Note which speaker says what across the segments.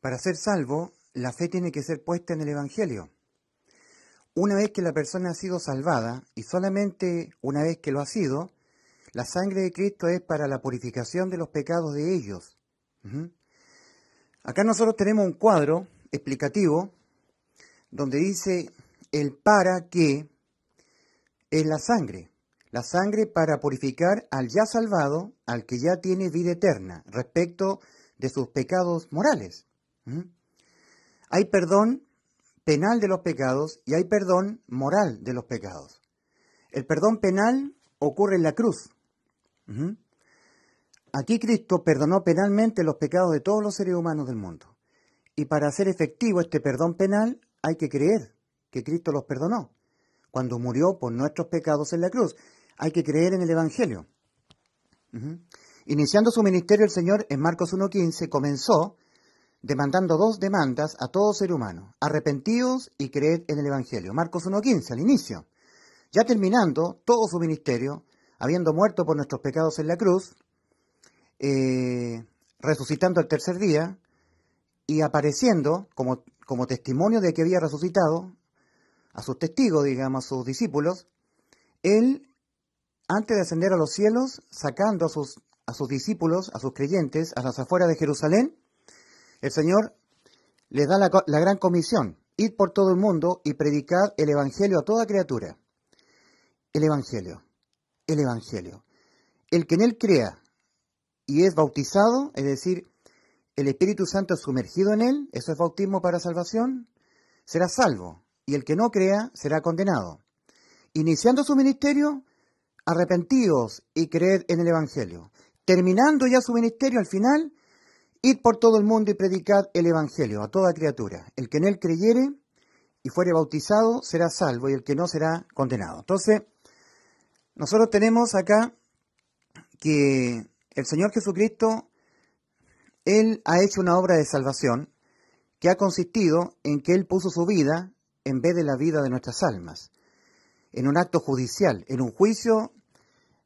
Speaker 1: Para ser salvo, la fe tiene que ser puesta en el Evangelio. Una vez que la persona ha sido salvada, y solamente una vez que lo ha sido, la sangre de Cristo es para la purificación de los pecados de ellos. Acá nosotros tenemos un cuadro explicativo donde dice el para qué es la sangre. La sangre para purificar al ya salvado, al que ya tiene vida eterna, respecto de sus pecados morales. ¿Mm? Hay perdón penal de los pecados y hay perdón moral de los pecados. El perdón penal ocurre en la cruz. ¿Mm? Aquí Cristo perdonó penalmente los pecados de todos los seres humanos del mundo. Y para hacer efectivo este perdón penal hay que creer que Cristo los perdonó cuando murió por nuestros pecados en la cruz. Hay que creer en el Evangelio. Ujú. Iniciando su ministerio, el Señor en Marcos 1.15 comenzó demandando dos demandas a todo ser humano. Arrepentidos y creed en el Evangelio. Marcos 1.15, al inicio. Ya terminando todo su ministerio, habiendo muerto por nuestros pecados en la cruz, eh, resucitando el tercer día y apareciendo como, como testimonio de que había resucitado a sus testigos, digamos, a sus discípulos, él, antes de ascender a los cielos, sacando a sus, a sus discípulos, a sus creyentes, a las afueras de Jerusalén, el Señor les da la, la gran comisión, id por todo el mundo y predicad el Evangelio a toda criatura. El Evangelio, el Evangelio. El que en él crea y es bautizado, es decir, el Espíritu Santo es sumergido en él, eso es bautismo para salvación, será salvo, y el que no crea será condenado. Iniciando su ministerio, arrepentidos y creed en el Evangelio. Terminando ya su ministerio al final, id por todo el mundo y predicad el Evangelio a toda criatura. El que en él creyere y fuere bautizado será salvo y el que no será condenado. Entonces, nosotros tenemos acá que el Señor Jesucristo, Él ha hecho una obra de salvación que ha consistido en que Él puso su vida en vez de la vida de nuestras almas, en un acto judicial, en un juicio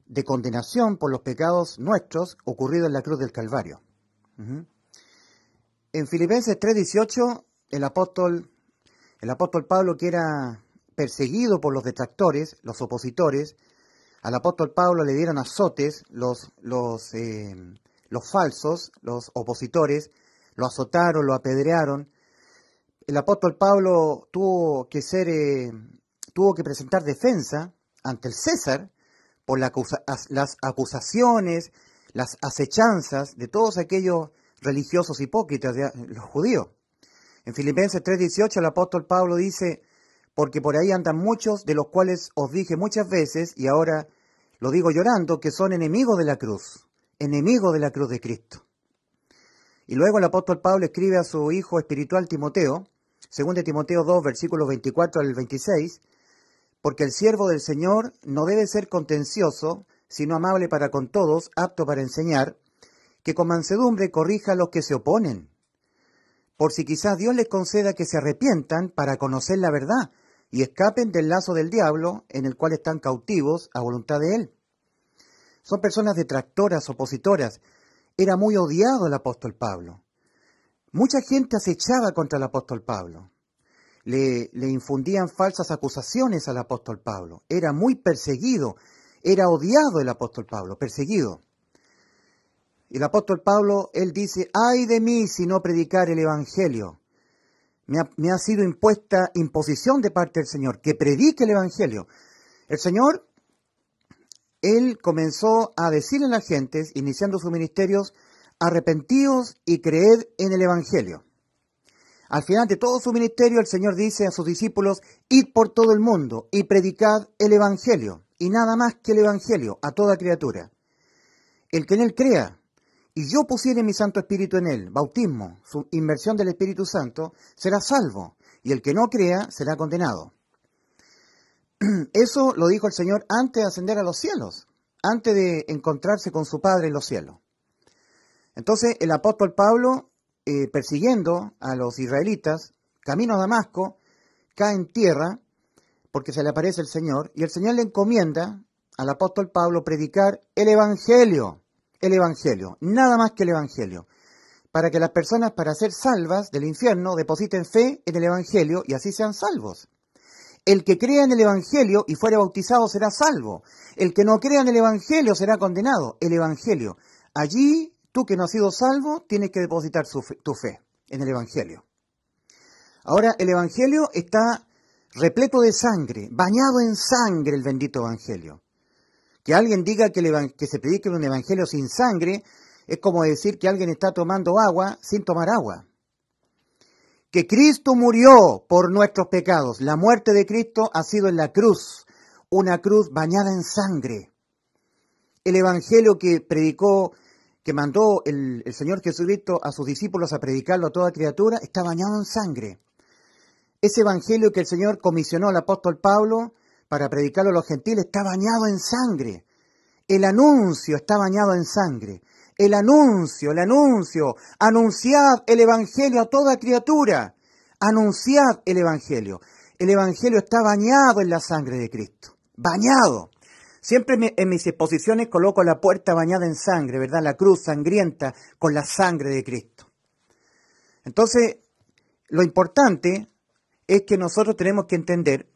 Speaker 1: de condenación por los pecados nuestros ocurrido en la cruz del Calvario. En Filipenses 3:18, el apóstol, el apóstol Pablo, que era perseguido por los detractores, los opositores, al apóstol Pablo le dieron azotes los, los, eh, los falsos, los opositores, lo azotaron, lo apedrearon. El apóstol Pablo tuvo que ser, eh, tuvo que presentar defensa ante el César por las acusaciones, las acechanzas de todos aquellos religiosos hipócritas, de, los judíos. En Filipenses 3:18 el apóstol Pablo dice, porque por ahí andan muchos de los cuales os dije muchas veces, y ahora lo digo llorando, que son enemigos de la cruz, enemigos de la cruz de Cristo. Y luego el apóstol Pablo escribe a su hijo espiritual Timoteo, 2 de Timoteo 2, versículos 24 al 26, porque el siervo del Señor no debe ser contencioso, sino amable para con todos, apto para enseñar, que con mansedumbre corrija a los que se oponen, por si quizás Dios les conceda que se arrepientan para conocer la verdad y escapen del lazo del diablo en el cual están cautivos a voluntad de él. Son personas detractoras, opositoras. Era muy odiado el apóstol Pablo. Mucha gente acechaba contra el apóstol Pablo. Le, le infundían falsas acusaciones al apóstol Pablo. Era muy perseguido. Era odiado el apóstol Pablo, perseguido. El apóstol Pablo, él dice, ay de mí si no predicar el Evangelio. Me ha, sido impuesta imposición de parte del Señor, que predique el Evangelio. El Señor, él comenzó a decirle a las gentes, iniciando sus ministerios, arrepentíos y creed en el Evangelio. Al final de todo su ministerio, el Señor dice a sus discípulos, id por todo el mundo y predicad el Evangelio, y nada más que el Evangelio a toda criatura. El que en él crea, y yo pusiere mi Santo Espíritu en él, bautismo, su inmersión del Espíritu Santo, será salvo, y el que no crea será condenado. Eso lo dijo el Señor antes de ascender a los cielos, antes de encontrarse con su Padre en los cielos. Entonces el apóstol Pablo, eh, persiguiendo a los israelitas, camino a Damasco, cae en tierra porque se le aparece el Señor y el Señor le encomienda al apóstol Pablo predicar el Evangelio, el Evangelio, nada más que el Evangelio. para que las personas, para ser salvas del infierno, depositen fe en el Evangelio y así sean salvos. El que crea en el Evangelio y fuere bautizado será salvo. El que no crea en el Evangelio será condenado. El Evangelio. Allí, tú que no has sido salvo, tienes que depositar tu fe en el Evangelio. Ahora, el Evangelio está repleto de sangre, bañado en sangre el bendito Evangelio. Que alguien diga que, que se predique un Evangelio sin sangre es como decir que alguien está tomando agua sin tomar agua. Que Cristo murió por nuestros pecados. La muerte de Cristo ha sido en la cruz, una cruz bañada en sangre. El Evangelio que predicó, que mandó el, el Señor Jesucristo a sus discípulos a predicarlo a toda criatura, está bañado en sangre. Ese Evangelio que el Señor comisionó al apóstol Pablo para predicarlo a los gentiles está bañado en sangre. El anuncio está bañado en sangre el anuncio, el anuncio, anunciad el Evangelio a toda criatura, anunciad el Evangelio. El Evangelio está bañado en la sangre de Cristo, bañado. Siempre en mis exposiciones coloco la puerta bañada en sangre, ¿verdad? La cruz sangrienta con la sangre de Cristo. Entonces, lo importante es que nosotros tenemos que entender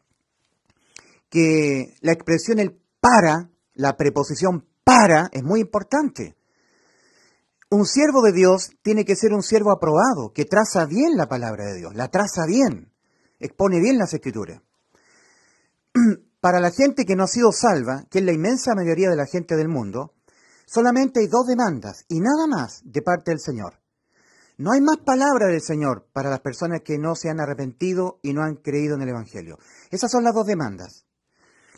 Speaker 1: que la expresión el para, la preposición para, es muy importante. Un siervo de Dios tiene que ser un siervo aprobado, que traza bien la palabra de Dios, la traza bien, expone bien las escrituras. Para la gente que no ha sido salva, que es la inmensa mayoría de la gente del mundo, solamente hay dos demandas y nada más de parte del Señor. No hay más palabra del Señor para las personas que no se han arrepentido y no han creído en el Evangelio. Esas son las dos demandas.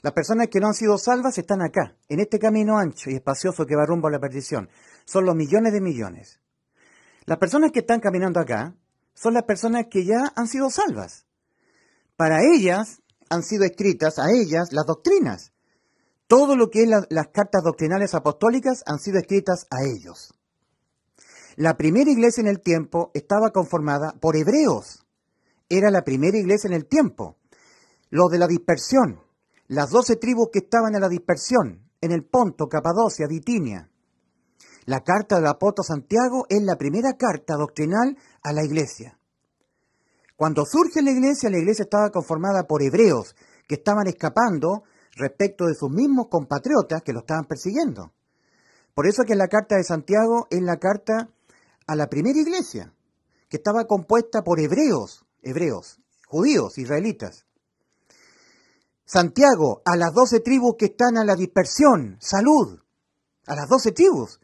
Speaker 1: Las personas que no han sido salvas están acá, en este camino ancho y espacioso que va rumbo a la perdición son los millones de millones. Las personas que están caminando acá son las personas que ya han sido salvas. Para ellas han sido escritas, a ellas, las doctrinas. Todo lo que es las cartas doctrinales apostólicas han sido escritas a ellos. La primera iglesia en el tiempo estaba conformada por hebreos. Era la primera iglesia en el tiempo. Los de la dispersión, las doce tribus que estaban en la dispersión, en el Ponto, Capadocia, Bitinia. La carta del apóstol Santiago es la primera carta doctrinal a la iglesia. Cuando surge la iglesia, la iglesia estaba conformada por hebreos que estaban escapando respecto de sus mismos compatriotas que lo estaban persiguiendo. Por eso que la carta de Santiago es la carta a la primera iglesia, que estaba compuesta por hebreos, hebreos, judíos, israelitas. Santiago, a las doce tribus que están a la dispersión, salud, a las doce tribus,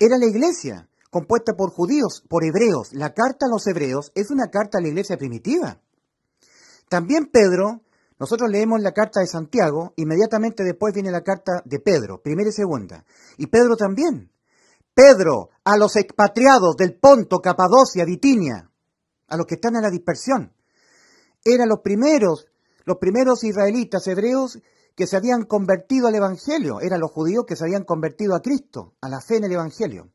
Speaker 1: era la iglesia, compuesta por judíos, por hebreos. La carta a los hebreos es una carta a la iglesia primitiva. También Pedro, nosotros leemos la carta de Santiago, inmediatamente después viene la carta de Pedro, primera y segunda. Y Pedro también. Pedro, a los expatriados del Ponto, Capadocia, Bitinia, a los que están en la dispersión. Eran los primeros, los primeros israelitas hebreos que se habían convertido al Evangelio, eran los judíos que se habían convertido a Cristo, a la fe en el Evangelio.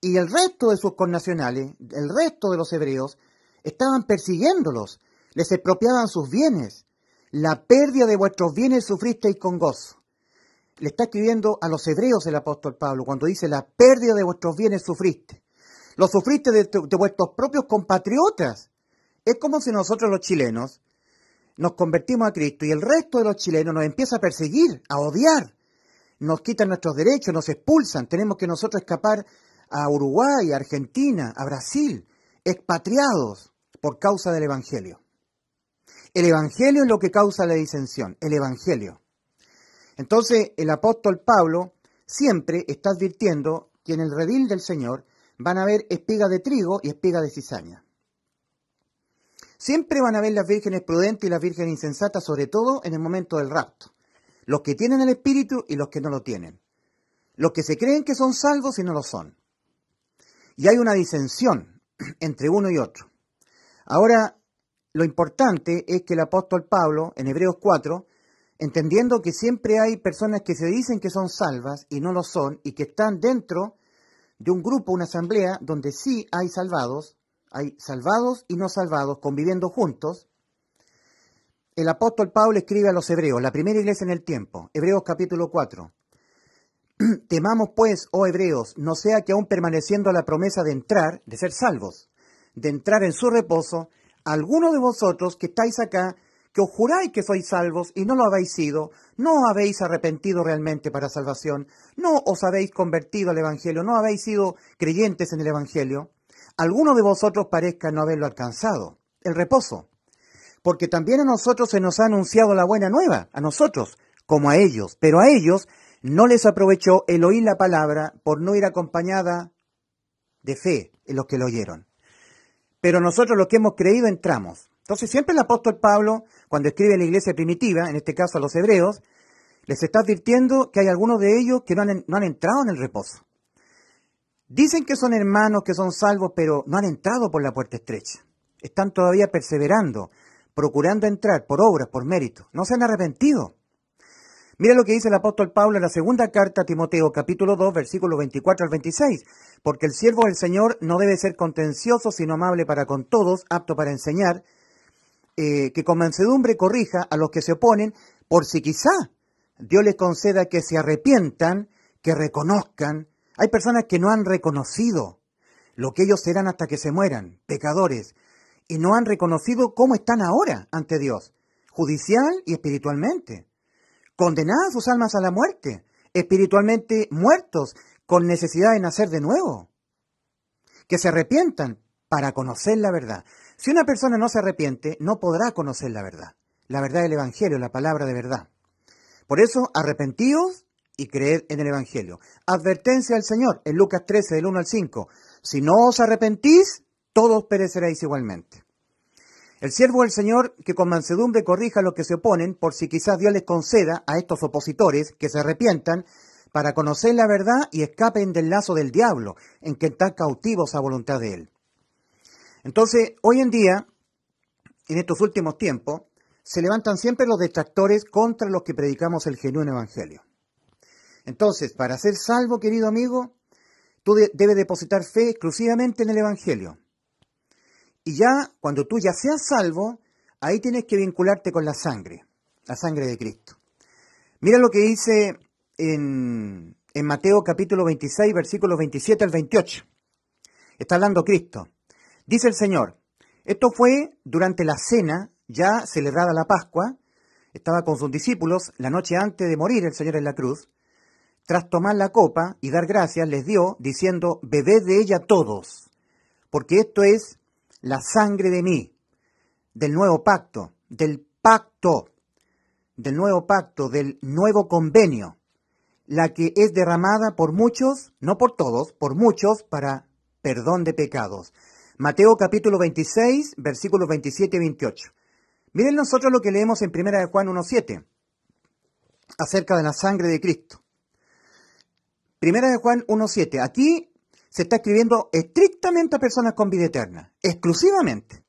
Speaker 1: Y el resto de sus connacionales, el resto de los hebreos, estaban persiguiéndolos, les expropiaban sus bienes. La pérdida de vuestros bienes sufristeis con gozo. Le está escribiendo a los hebreos el apóstol Pablo cuando dice la pérdida de vuestros bienes sufriste. Lo sufriste de, vuestros propios compatriotas. Es como si nosotros los chilenos nos convertimos a Cristo y el resto de los chilenos nos empieza a perseguir, a odiar, nos quitan nuestros derechos, nos expulsan, tenemos que nosotros escapar a Uruguay, a Argentina, a Brasil, expatriados por causa del Evangelio. El Evangelio es lo que causa la disensión, el Evangelio. Entonces el apóstol Pablo siempre está advirtiendo que en el redil del Señor van a haber espiga de trigo y espiga de cizaña. Siempre van a haber las vírgenes prudentes y las vírgenes insensatas, sobre todo en el momento del rapto. Los que tienen el Espíritu y los que no lo tienen. Los que se creen que son salvos y no lo son. Y hay una disensión entre uno y otro. Ahora, lo importante es que el apóstol Pablo, en Hebreos 4, entendiendo que siempre hay personas que se dicen que son salvas y no lo son, y que están dentro de un grupo, una asamblea, donde sí hay salvados, hay salvados y no salvados conviviendo juntos, el apóstol Pablo escribe a los hebreos, la primera iglesia en el tiempo, Hebreos capítulo 4. Temamos pues, oh hebreos, no sea que aún permaneciendo la promesa de entrar, de ser salvos, de entrar en su reposo, alguno de vosotros que estáis acá, que os juráis que sois salvos y no lo habéis sido, no habéis arrepentido realmente para salvación, no os habéis convertido al Evangelio, no habéis sido creyentes en el Evangelio, alguno de vosotros parezca no haberlo alcanzado, el reposo. Porque también a nosotros se nos ha anunciado la buena nueva, a nosotros, como a ellos, pero a ellos no les aprovechó el oír la palabra por no ir acompañada de fe en los que lo oyeron. Pero nosotros los que hemos creído entramos. Entonces siempre el apóstol Pablo, cuando escribe a la iglesia primitiva, en este caso a los hebreos, les está advirtiendo que hay algunos de ellos que no han, entrado en el reposo. Dicen que son hermanos, que son salvos, pero no han entrado por la puerta estrecha. Están todavía perseverando, procurando entrar por obras, por mérito. No se han arrepentido. Mira lo que dice el apóstol Pablo en la segunda carta a Timoteo, capítulo 2, versículos 24 al 26. Porque el siervo del Señor no debe ser contencioso, sino amable para con todos, apto para enseñar, eh, que con mansedumbre corrija a los que se oponen, por si quizá Dios les conceda que se arrepientan, que reconozcan. Hay personas que no han reconocido lo que ellos serán hasta que se mueran, pecadores, y no han reconocido cómo están ahora ante Dios, judicial y espiritualmente condenadas sus almas a la muerte, espiritualmente muertos, con necesidad de nacer de nuevo. Que se arrepientan para conocer la verdad. Si una persona no se arrepiente, no podrá conocer la verdad, la verdad del Evangelio, la palabra de verdad. Por eso, arrepentíos y creed en el Evangelio. Advertencia al Señor en Lucas 13, del 1 al 5. Si no os arrepentís, todos pereceréis igualmente. El siervo del Señor que con mansedumbre corrija a los que se oponen, por si quizás Dios les conceda a estos opositores que se arrepientan, para conocer la verdad y escapen del lazo del diablo, en que están cautivos a voluntad de él. Entonces, hoy en día, en estos últimos tiempos, se levantan siempre los detractores contra los que predicamos el genuino evangelio. Entonces, para ser salvo, querido amigo, tú debes depositar fe exclusivamente en el evangelio. Y ya, cuando tú ya seas salvo, ahí tienes que vincularte con la sangre, la sangre de Cristo. Mira lo que dice en, en Mateo capítulo 26, versículos 27 al 28. Está hablando Cristo. Dice el Señor, esto fue durante la cena, ya celebrada la Pascua, estaba con sus discípulos la noche antes de morir el Señor en la cruz. Tras tomar la copa y dar gracias, les dio, diciendo, bebed de ella todos, porque esto es la sangre de mí, del nuevo pacto, del pacto, del nuevo pacto, del nuevo convenio, la que es derramada por muchos, no por todos, por muchos, para perdón de pecados. Mateo capítulo 26, versículos 27 y 28. Miren nosotros lo que leemos en 1 de Juan 1.7, acerca de la sangre de Cristo. Primera de Juan 1.7. Aquí se está escribiendo estrictamente a personas con vida eterna, exclusivamente,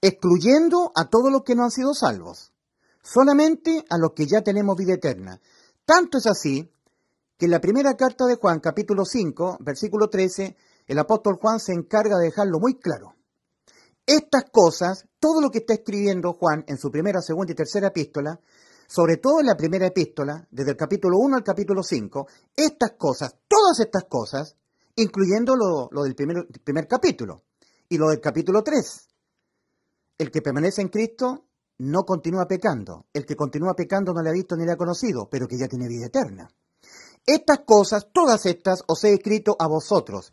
Speaker 1: excluyendo a todos los que no han sido salvos, solamente a los que ya tenemos vida eterna. Tanto es así que en la primera carta de Juan, capítulo 5, versículo 13, el apóstol Juan se encarga de dejarlo muy claro. Estas cosas, todo lo que está escribiendo Juan en su primera, segunda y tercera epístola, sobre todo en la primera epístola, desde el capítulo 1 al capítulo 5, estas cosas, todas estas cosas, incluyendo lo, del primer, primer capítulo y lo del capítulo 3. El que permanece en Cristo no continúa pecando. El que continúa pecando no le ha visto ni le ha conocido, pero que ya tiene vida eterna. Estas cosas, todas estas, os he escrito a vosotros,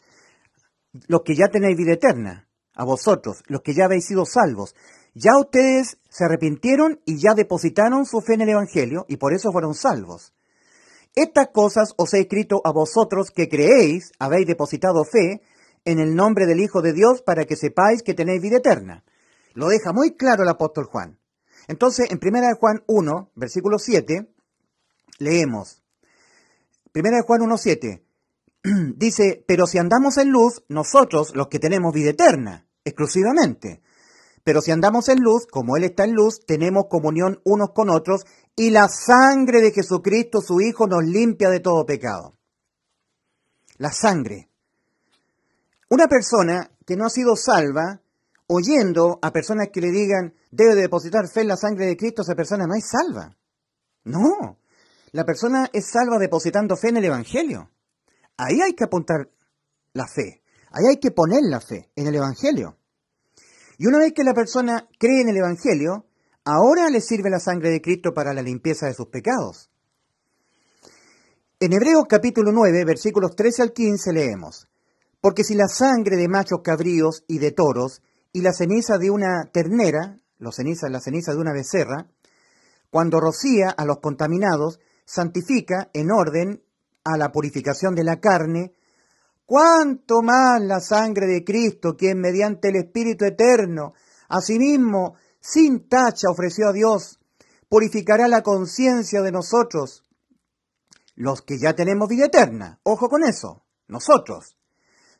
Speaker 1: los que ya tenéis vida eterna, a vosotros, los que ya habéis sido salvos. Ya ustedes se arrepintieron y ya depositaron su fe en el Evangelio y por eso fueron salvos. Estas cosas os he escrito a vosotros que creéis, habéis depositado fe en el nombre del Hijo de Dios para que sepáis que tenéis vida eterna. Lo deja muy claro el apóstol Juan. Entonces, en 1 Juan 1, versículo 7, leemos. 1 Juan 1, 7, dice, pero si andamos en luz, nosotros los que tenemos vida eterna, exclusivamente. Pero si andamos en luz, como Él está en luz, tenemos comunión unos con otros y la sangre de Jesucristo, su Hijo, nos limpia de todo pecado. La sangre. Una persona que no ha sido salva, oyendo a personas que le digan, debe depositar fe en la sangre de Cristo, esa persona no es salva. No. La persona es salva depositando fe en el Evangelio. Ahí hay que apuntar la fe. Ahí hay que poner la fe en el Evangelio. Y una vez que la persona cree en el Evangelio, ahora le sirve la sangre de Cristo para la limpieza de sus pecados. En Hebreos capítulo 9, versículos 13 al 15 leemos, Porque si la sangre de machos cabríos y de toros y la ceniza de una ternera, los ceniza, la ceniza de una becerra, cuando rocía a los contaminados, santifica en orden a la purificación de la carne, cuánto más la sangre de Cristo, quien mediante el Espíritu Eterno, asimismo, sin tacha ofreció a Dios, purificará la conciencia de nosotros, los que ya tenemos vida eterna. Ojo con eso, nosotros,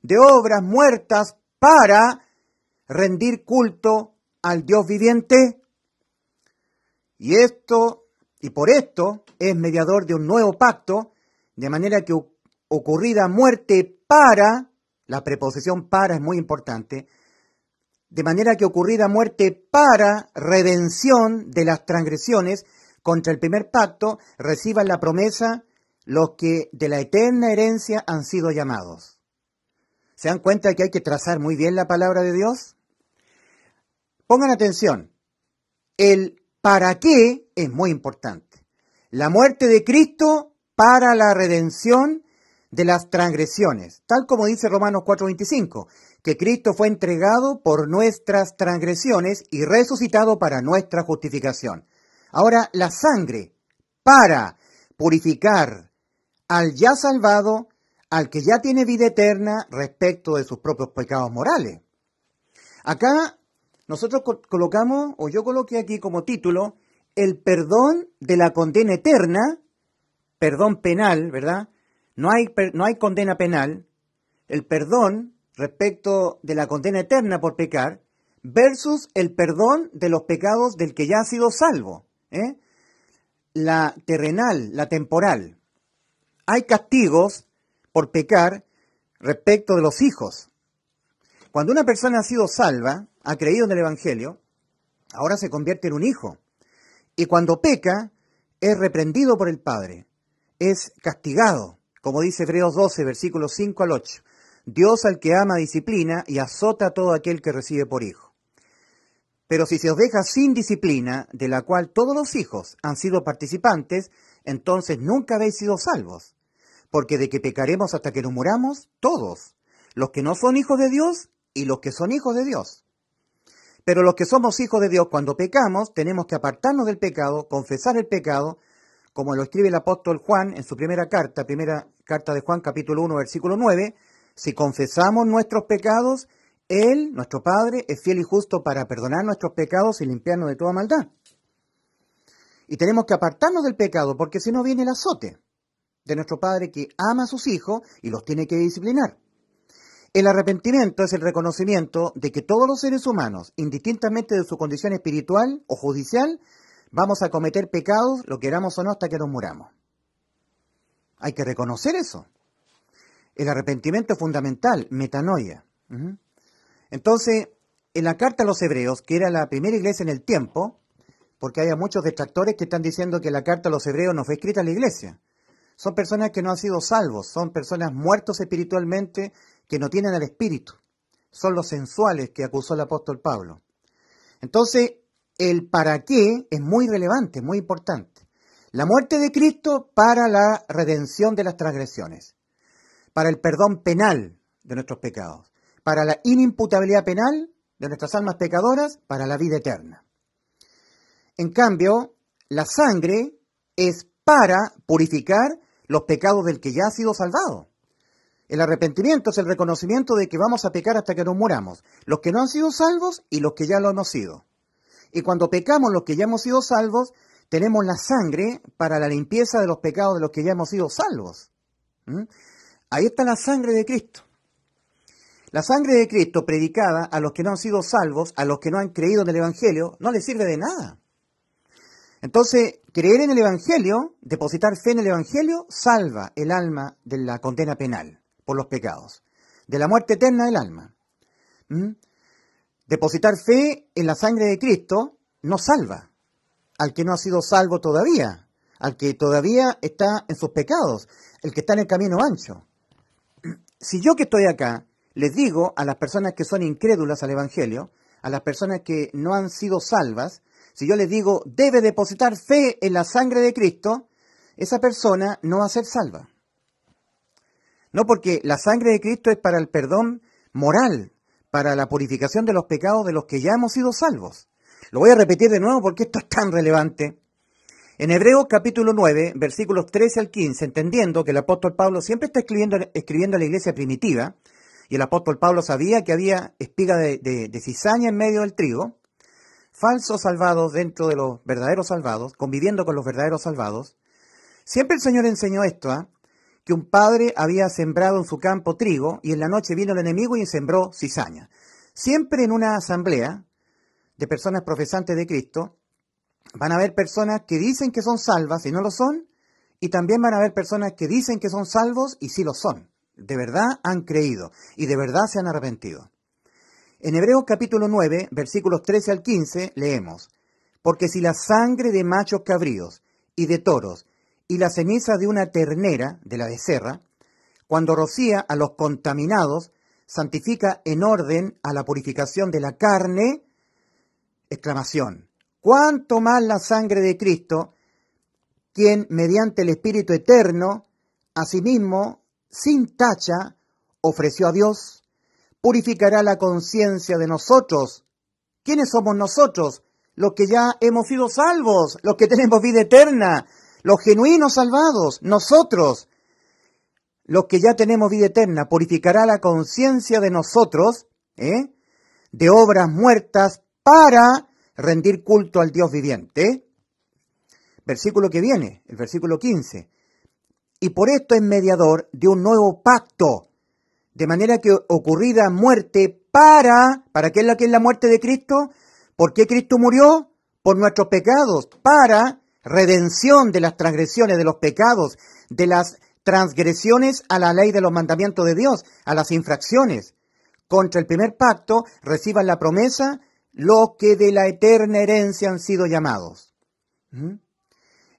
Speaker 1: de obras muertas para rendir culto al Dios viviente. Y esto, y por esto, es mediador de un nuevo pacto, de manera que ocurrida muerte para, la preposición para es muy importante, de manera que ocurrida muerte para redención de las transgresiones contra el primer pacto, reciban la promesa los que de la eterna herencia han sido llamados. ¿Se dan cuenta que hay que trazar muy bien la palabra de Dios? Pongan atención, el para qué es muy importante. La muerte de Cristo para la redención de las transgresiones, tal como dice Romanos 4:25, que Cristo fue entregado por nuestras transgresiones y resucitado para nuestra justificación. Ahora, la sangre para purificar al ya salvado, al que ya tiene vida eterna respecto de sus propios pecados morales. Acá nosotros colocamos, o yo coloqué aquí como título, el perdón de la condena eterna, perdón penal, ¿verdad? No hay, no hay condena penal, el perdón respecto de la condena eterna por pecar, versus el perdón de los pecados del que ya ha sido salvo. ¿eh? La terrenal, la temporal. Hay castigos por pecar respecto de los hijos. Cuando una persona ha sido salva, ha creído en el Evangelio, ahora se convierte en un hijo. Y cuando peca, es reprendido por el Padre, es castigado, como dice Hebreos 12, versículos 5 al 8. Dios al que ama disciplina y azota a todo aquel que recibe por hijo. Pero si se os deja sin disciplina, de la cual todos los hijos han sido participantes, entonces nunca habéis sido salvos. Porque de que pecaremos hasta que nos muramos, todos, los que no son hijos de Dios y los que son hijos de Dios. Pero los que somos hijos de Dios, cuando pecamos, tenemos que apartarnos del pecado, confesar el pecado, como lo escribe el apóstol Juan en su primera carta, primera carta de Juan capítulo 1, versículo 9, si confesamos nuestros pecados, Él, nuestro Padre, es fiel y justo para perdonar nuestros pecados y limpiarnos de toda maldad. Y tenemos que apartarnos del pecado, porque si no viene el azote de nuestro Padre que ama a sus hijos y los tiene que disciplinar. El arrepentimiento es el reconocimiento de que todos los seres humanos, indistintamente de su condición espiritual o judicial, vamos a cometer pecados, lo queramos o no, hasta que nos muramos. Hay que reconocer eso. El arrepentimiento es fundamental, metanoia. Entonces, en la carta a los hebreos, que era la primera iglesia en el tiempo, porque hay muchos detractores que están diciendo que la carta a los hebreos no fue escrita en la iglesia. Son personas que no han sido salvos, son personas muertos espiritualmente que no tienen el espíritu. Son los sensuales que acusó el apóstol Pablo. Entonces, el para qué es muy relevante, muy importante. La muerte de Cristo para la redención de las transgresiones, para el perdón penal de nuestros pecados, para la inimputabilidad penal de nuestras almas pecadoras, para la vida eterna. En cambio, la sangre es para purificar los pecados del que ya ha sido salvado. El arrepentimiento es el reconocimiento de que vamos a pecar hasta que nos muramos, los que no han sido salvos y los que ya lo hemos sido. Y cuando pecamos los que ya hemos sido salvos, tenemos la sangre para la limpieza de los pecados de los que ya hemos sido salvos. ¿Mm? Ahí está la sangre de Cristo. La sangre de Cristo predicada a los que no han sido salvos, a los que no han creído en el Evangelio, no les sirve de nada. Entonces, creer en el Evangelio, depositar fe en el Evangelio, salva el alma de la condena penal por los pecados, de la muerte eterna del alma. ¿Mm? Depositar fe en la sangre de Cristo no salva al que no ha sido salvo todavía, al que todavía está en sus pecados, el que está en el camino ancho. Si yo que estoy acá les digo a las personas que son incrédulas al Evangelio, a las personas que no han sido salvas, si yo les digo debe depositar fe en la sangre de Cristo, esa persona no va a ser salva. No porque la sangre de Cristo es para el perdón moral, para la purificación de los pecados de los que ya hemos sido salvos. Lo voy a repetir de nuevo porque esto es tan relevante. En Hebreos capítulo 9, versículos 13 al 15, entendiendo que el apóstol Pablo siempre está escribiendo, escribiendo a la iglesia primitiva, y el apóstol Pablo sabía que había espiga de, cizaña en medio del trigo, falsos salvados dentro de los verdaderos salvados, conviviendo con los verdaderos salvados, siempre el Señor enseñó esto, ¿ah? Que un padre había sembrado en su campo trigo y en la noche vino el enemigo y sembró cizaña. Siempre en una asamblea de personas profesantes de Cristo, van a haber personas que dicen que son salvas y no lo son, y también van a haber personas que dicen que son salvos y sí lo son. De verdad han creído y de verdad se han arrepentido. En Hebreos capítulo 9, versículos 13 al 15, leemos, Porque si la sangre de machos cabríos y de toros y la ceniza de una ternera, de la becerra, cuando rocía a los contaminados, santifica en orden a la purificación de la carne, exclamación, cuánto más la sangre de Cristo, quien mediante el Espíritu Eterno, asimismo, sin tacha, ofreció a Dios, purificará la conciencia de nosotros. ¿Quiénes somos nosotros? Los que ya hemos sido salvos, los que tenemos vida eterna, los genuinos salvados, nosotros, los que ya tenemos vida eterna, purificará la conciencia de nosotros, ¿eh? de obras muertas para rendir culto al Dios viviente. Versículo que viene, el versículo 15. Y por esto es mediador de un nuevo pacto, de manera que ocurrida muerte para, ¿para qué es la que es la muerte de Cristo? ¿Por qué Cristo murió? Por nuestros pecados, para redención de las transgresiones, de los pecados, de las transgresiones a la ley de los mandamientos de Dios, a las infracciones. Contra el primer pacto reciban la promesa los que de la eterna herencia han sido llamados. ¿Mm?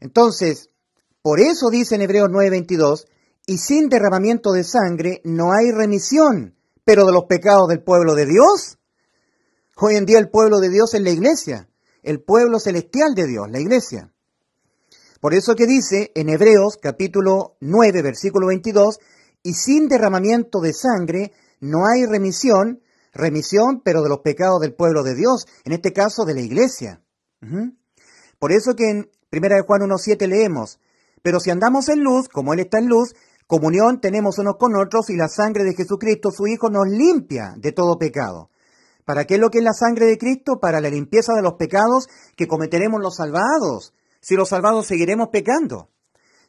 Speaker 1: Entonces, por eso dice en Hebreos 9:22, y sin derramamiento de sangre no hay remisión, pero de los pecados del pueblo de Dios. Hoy en día el pueblo de Dios es la iglesia, el pueblo celestial de Dios, la iglesia. Por eso que dice en Hebreos capítulo 9, versículo 22, y sin derramamiento de sangre no hay remisión, remisión, pero de los pecados del pueblo de Dios, en este caso de la iglesia. Por eso que en 1 Juan 1.7 leemos, pero si andamos en luz, como Él está en luz, comunión tenemos unos con otros y la sangre de Jesucristo, su Hijo, nos limpia de todo pecado. ¿Para qué es lo que es la sangre de Cristo? Para la limpieza de los pecados que cometeremos los salvados si los salvados seguiremos pecando.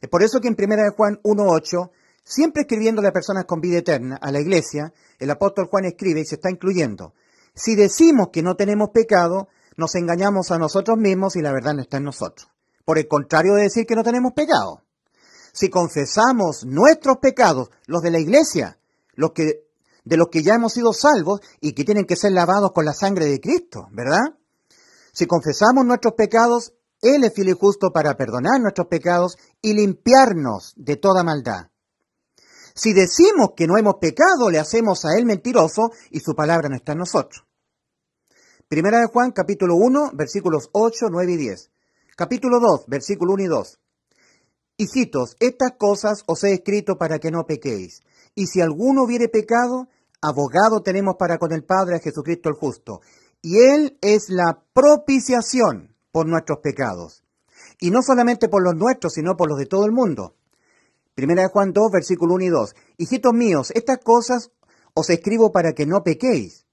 Speaker 1: Es por eso que en 1 Juan 1.8, siempre escribiéndole a personas con vida eterna, a la iglesia, el apóstol Juan escribe y se está incluyendo, si decimos que no tenemos pecado, nos engañamos a nosotros mismos y la verdad no está en nosotros. Por el contrario de decir que no tenemos pecado. Si confesamos nuestros pecados, los de la iglesia, los que, de los que ya hemos sido salvos y que tienen que ser lavados con la sangre de Cristo, ¿verdad? Si confesamos nuestros pecados, él es fiel y justo para perdonar nuestros pecados y limpiarnos de toda maldad. Si decimos que no hemos pecado, le hacemos a Él mentiroso y su palabra no está en nosotros. Primera de Juan, capítulo 1, versículos 8, 9 y 10. Capítulo 2, versículo 1 y 2. Hijitos, estas cosas os he escrito para que no pequéis. Y si alguno hubiere pecado, abogado tenemos para con el Padre a Jesucristo el justo. Y Él es la propiciación por nuestros pecados. Y no solamente por los nuestros, sino por los de todo el mundo. Primera de Juan 2, versículo 1 y 2. Hijitos míos, estas cosas os escribo para que no pequéis.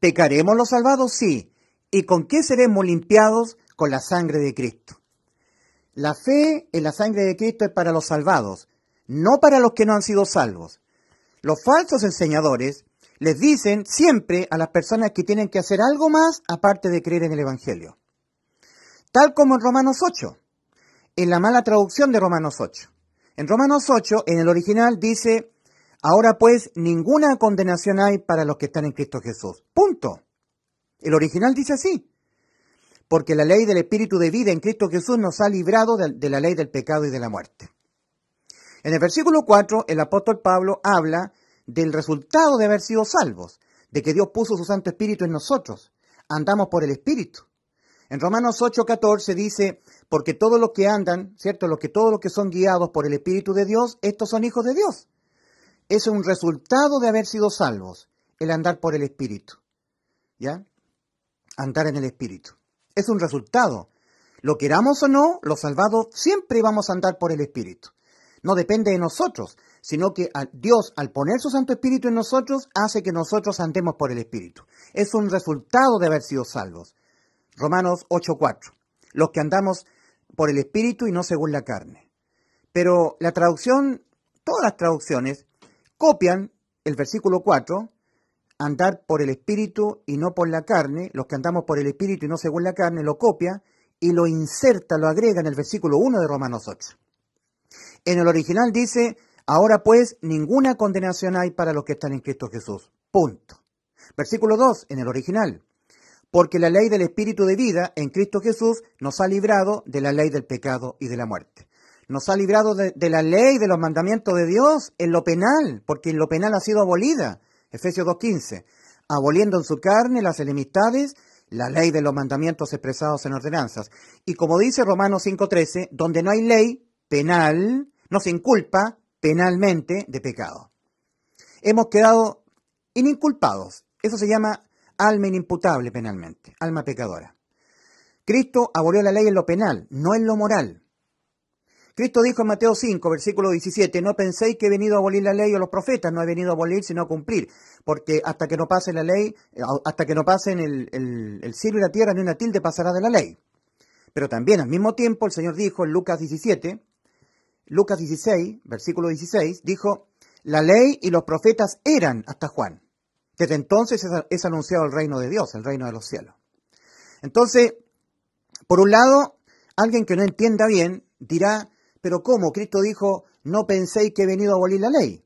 Speaker 1: ¿Pecaremos los salvados? Sí. ¿Y con qué seremos limpiados? Con la sangre de Cristo. La fe en la sangre de Cristo es para los salvados, no para los que no han sido salvos. Los falsos enseñadores les dicen siempre a las personas que tienen que hacer algo más aparte de creer en el Evangelio tal como en Romanos 8, en la mala traducción de Romanos 8. En Romanos 8, en el original dice, ahora pues ninguna condenación hay para los que están en Cristo Jesús. Punto. El original dice así. porque la ley del Espíritu de vida en Cristo Jesús nos ha librado de, la ley del pecado y de la muerte. En el versículo 4, el apóstol Pablo habla del resultado de haber sido salvos, de que Dios puso su Santo Espíritu en nosotros. Andamos por el Espíritu. En Romanos 8:14 dice, porque todos los que andan, ¿cierto? Los que todos los que son guiados por el Espíritu de Dios, estos son hijos de Dios. Es un resultado de haber sido salvos, el andar por el Espíritu. ¿Ya? Andar en el Espíritu. Es un resultado. Lo queramos o no, los salvados siempre vamos a andar por el Espíritu. No depende de nosotros, sino que Dios, al poner su Santo Espíritu en nosotros, hace que nosotros andemos por el Espíritu. Es un resultado de haber sido salvos. Romanos 8:4. Los que andamos por el Espíritu y no según la carne. Pero la traducción, todas las traducciones, copian el versículo 4, andar por el Espíritu y no por la carne, los que andamos por el Espíritu y no según la carne, lo copia y lo inserta, lo agrega en el versículo 1 de Romanos 8. En el original dice, ahora pues ninguna condenación hay para los que están en Cristo Jesús. Punto. Versículo 2, en el original porque la ley del Espíritu de vida en Cristo Jesús nos ha librado de la ley del pecado y de la muerte. Nos ha librado de, la ley de los mandamientos de Dios en lo penal, porque en lo penal ha sido abolida. Efesios 2.15. Aboliendo en su carne las enemistades, la ley de los mandamientos expresados en ordenanzas. Y como dice Romanos 5.13, donde no hay ley penal, no se inculpa penalmente de pecado. Hemos quedado ininculpados. Eso se llama alma inimputable penalmente, alma pecadora. Cristo abolió la ley en lo penal, no en lo moral. Cristo dijo en Mateo 5, versículo 17, no penséis que he venido a abolir la ley o los profetas, no he venido a abolir sino a cumplir, porque hasta que no pase la ley, hasta que no pasen el, el cielo y la tierra, ni una tilde pasará de la ley. Pero también al mismo tiempo el Señor dijo en Lucas 17, Lucas 16, versículo 16, dijo, la ley y los profetas eran hasta Juan. Desde entonces es anunciado el reino de Dios, el reino de los cielos. Entonces, por un lado, alguien que no entienda bien dirá, pero ¿cómo? Cristo dijo, no penséis que he venido a abolir la ley.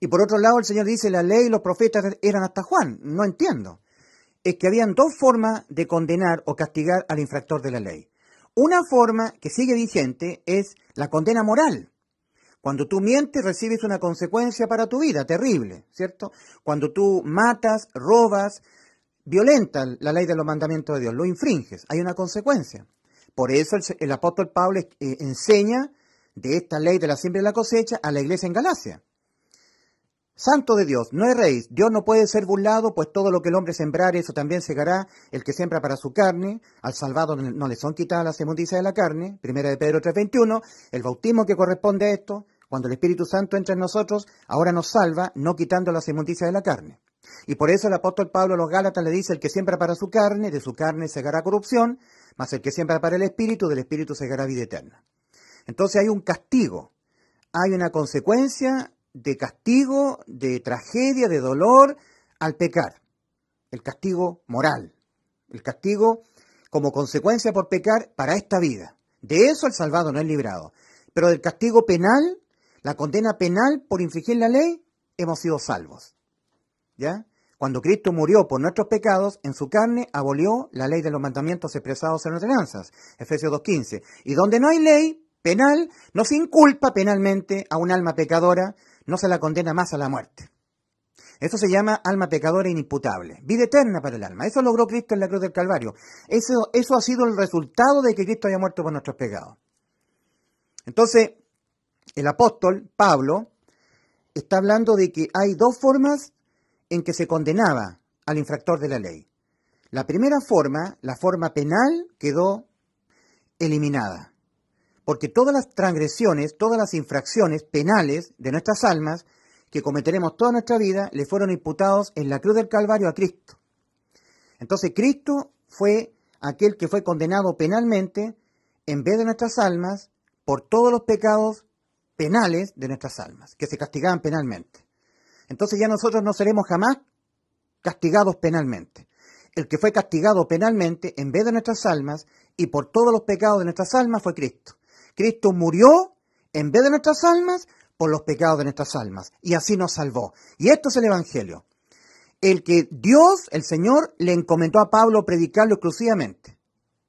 Speaker 1: Y por otro lado, el Señor dice, la ley y los profetas eran hasta Juan. No entiendo. Es que habían dos formas de condenar o castigar al infractor de la ley. Una forma que sigue vigente es la condena moral. Cuando tú mientes recibes una consecuencia para tu vida, terrible, ¿cierto? Cuando tú matas, robas, violentas la ley de los mandamientos de Dios, lo infringes, hay una consecuencia. Por eso el, apóstol Pablo eh, enseña de esta ley de la siembra y la cosecha a la iglesia en Galacia. Santo de Dios, no erréis, Dios no puede ser burlado, pues todo lo que el hombre sembrare, eso también segará, el que siembra para su carne, al salvado no le son quitadas las inmundicias de la carne, primera de Pedro 3.21, el bautismo que corresponde a esto, cuando el Espíritu Santo entra en nosotros, ahora nos salva, no quitando las inmundicias de la carne. Y por eso el apóstol Pablo a los Gálatas le dice, el que siembra para su carne, de su carne segará corrupción, mas el que siembra para el Espíritu, del Espíritu segará vida eterna. Entonces hay un castigo, hay una consecuencia de castigo, de tragedia, de dolor al pecar. El castigo moral, el castigo como consecuencia por pecar para esta vida. De eso el salvado no es librado. Pero del castigo penal la condena penal por infringir la ley, hemos sido salvos. ¿Ya? Cuando Cristo murió por nuestros pecados, en su carne abolió la ley de los mandamientos expresados en ordenanzas, Efesios 2.15. Y donde no hay ley penal, no se inculpa penalmente a un alma pecadora, no se la condena más a la muerte. Eso se llama alma pecadora inimputable, vida eterna para el alma. Eso logró Cristo en la cruz del Calvario. Eso, eso ha sido el resultado de que Cristo haya muerto por nuestros pecados. Entonces, el apóstol Pablo está hablando de que hay dos formas en que se condenaba al infractor de la ley. La primera forma, la forma penal, quedó eliminada, porque todas las transgresiones, todas las infracciones penales de nuestras almas que cometeremos toda nuestra vida, le fueron imputados en la cruz del Calvario a Cristo. Entonces Cristo fue aquel que fue condenado penalmente en vez de nuestras almas por todos los pecados penales de nuestras almas, que se castigaban penalmente. Entonces ya nosotros no seremos jamás castigados penalmente. El que fue castigado penalmente en vez de nuestras almas y por todos los pecados de nuestras almas fue Cristo. Cristo murió en vez de nuestras almas por los pecados de nuestras almas y así nos salvó. Y esto es el Evangelio. El que Dios, el Señor, le encomendó a Pablo predicarlo exclusivamente.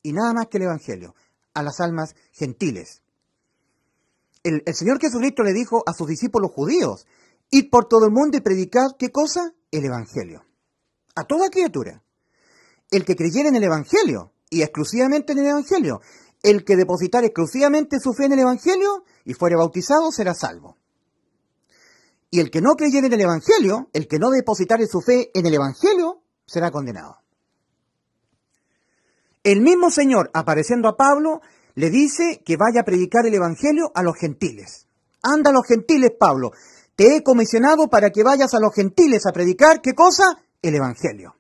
Speaker 1: y nada más que el Evangelio, a las almas gentiles. El, Señor Jesucristo le dijo a sus discípulos judíos, id por todo el mundo y predicad, ¿qué cosa? El Evangelio. A toda criatura. El que creyera en el Evangelio, y exclusivamente en el Evangelio, el que depositar exclusivamente su fe en el Evangelio y fuere bautizado será salvo. Y el que no creyera en el Evangelio, el que no depositare su fe en el Evangelio, será condenado. El mismo Señor, apareciendo a Pablo, le dice que vaya a predicar el Evangelio a los gentiles. Anda a los gentiles, Pablo. Te he comisionado para que vayas a los gentiles a predicar, ¿qué cosa? El Evangelio.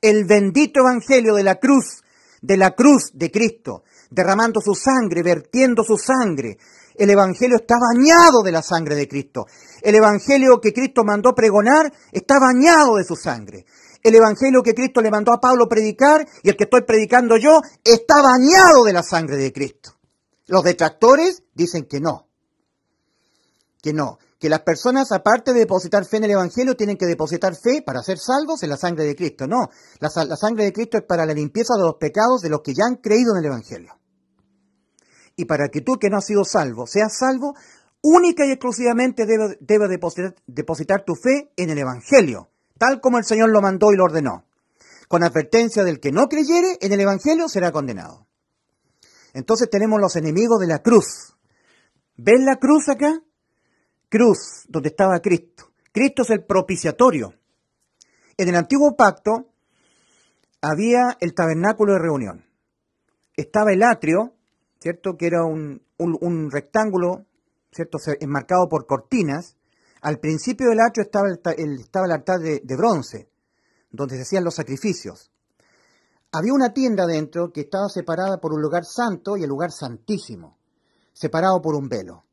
Speaker 1: El bendito Evangelio de la cruz, de la cruz de Cristo, derramando su sangre, vertiendo su sangre. El Evangelio está bañado de la sangre de Cristo. El Evangelio que Cristo mandó pregonar está bañado de su sangre. El Evangelio que Cristo le mandó a Pablo predicar y el que estoy predicando yo está bañado de la sangre de Cristo. Los detractores dicen que no. Que no. Que las personas, aparte de depositar fe en el Evangelio, tienen que depositar fe para ser salvos en la sangre de Cristo. No. La, sangre de Cristo es para la limpieza de los pecados de los que ya han creído en el Evangelio y para que tú que no has sido salvo seas salvo, única y exclusivamente debes debe depositar, depositar tu fe en el Evangelio, tal como el Señor lo mandó y lo ordenó. Con advertencia del que no creyere en el Evangelio será condenado. Entonces tenemos los enemigos de la cruz. ¿Ven la cruz acá? Cruz, donde estaba Cristo. Cristo es el propiciatorio. En el antiguo pacto había el tabernáculo de reunión. Estaba el atrio, ¿cierto? Que era un, rectángulo, ¿cierto? Enmarcado por cortinas. Al principio del atrio estaba el, altar de, de, bronce, donde se hacían los sacrificios. Había una tienda dentro que estaba separada por un lugar santo y el lugar santísimo, separado por un velo.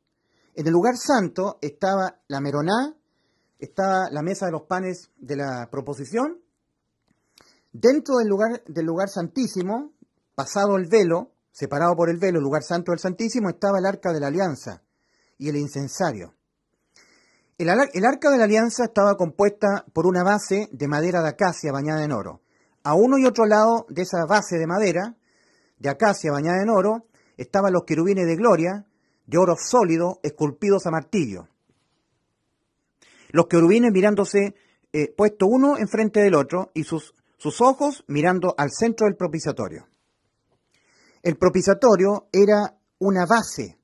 Speaker 1: En el lugar santo estaba la meroná, estaba la mesa de los panes de la proposición. Dentro del lugar, del lugar santísimo, pasado el velo, Separado por el velo, el lugar santo del Santísimo, estaba el arca de la alianza y el incensario. El, arca de la alianza estaba compuesta por una base de madera de acacia bañada en oro. A uno y otro lado de esa base de madera, de acacia bañada en oro, estaban los querubines de gloria, de oro sólido, esculpidos a martillo. Los querubines mirándose eh, puesto uno enfrente del otro y sus, sus ojos mirando al centro del propiciatorio. El propiciatorio era una base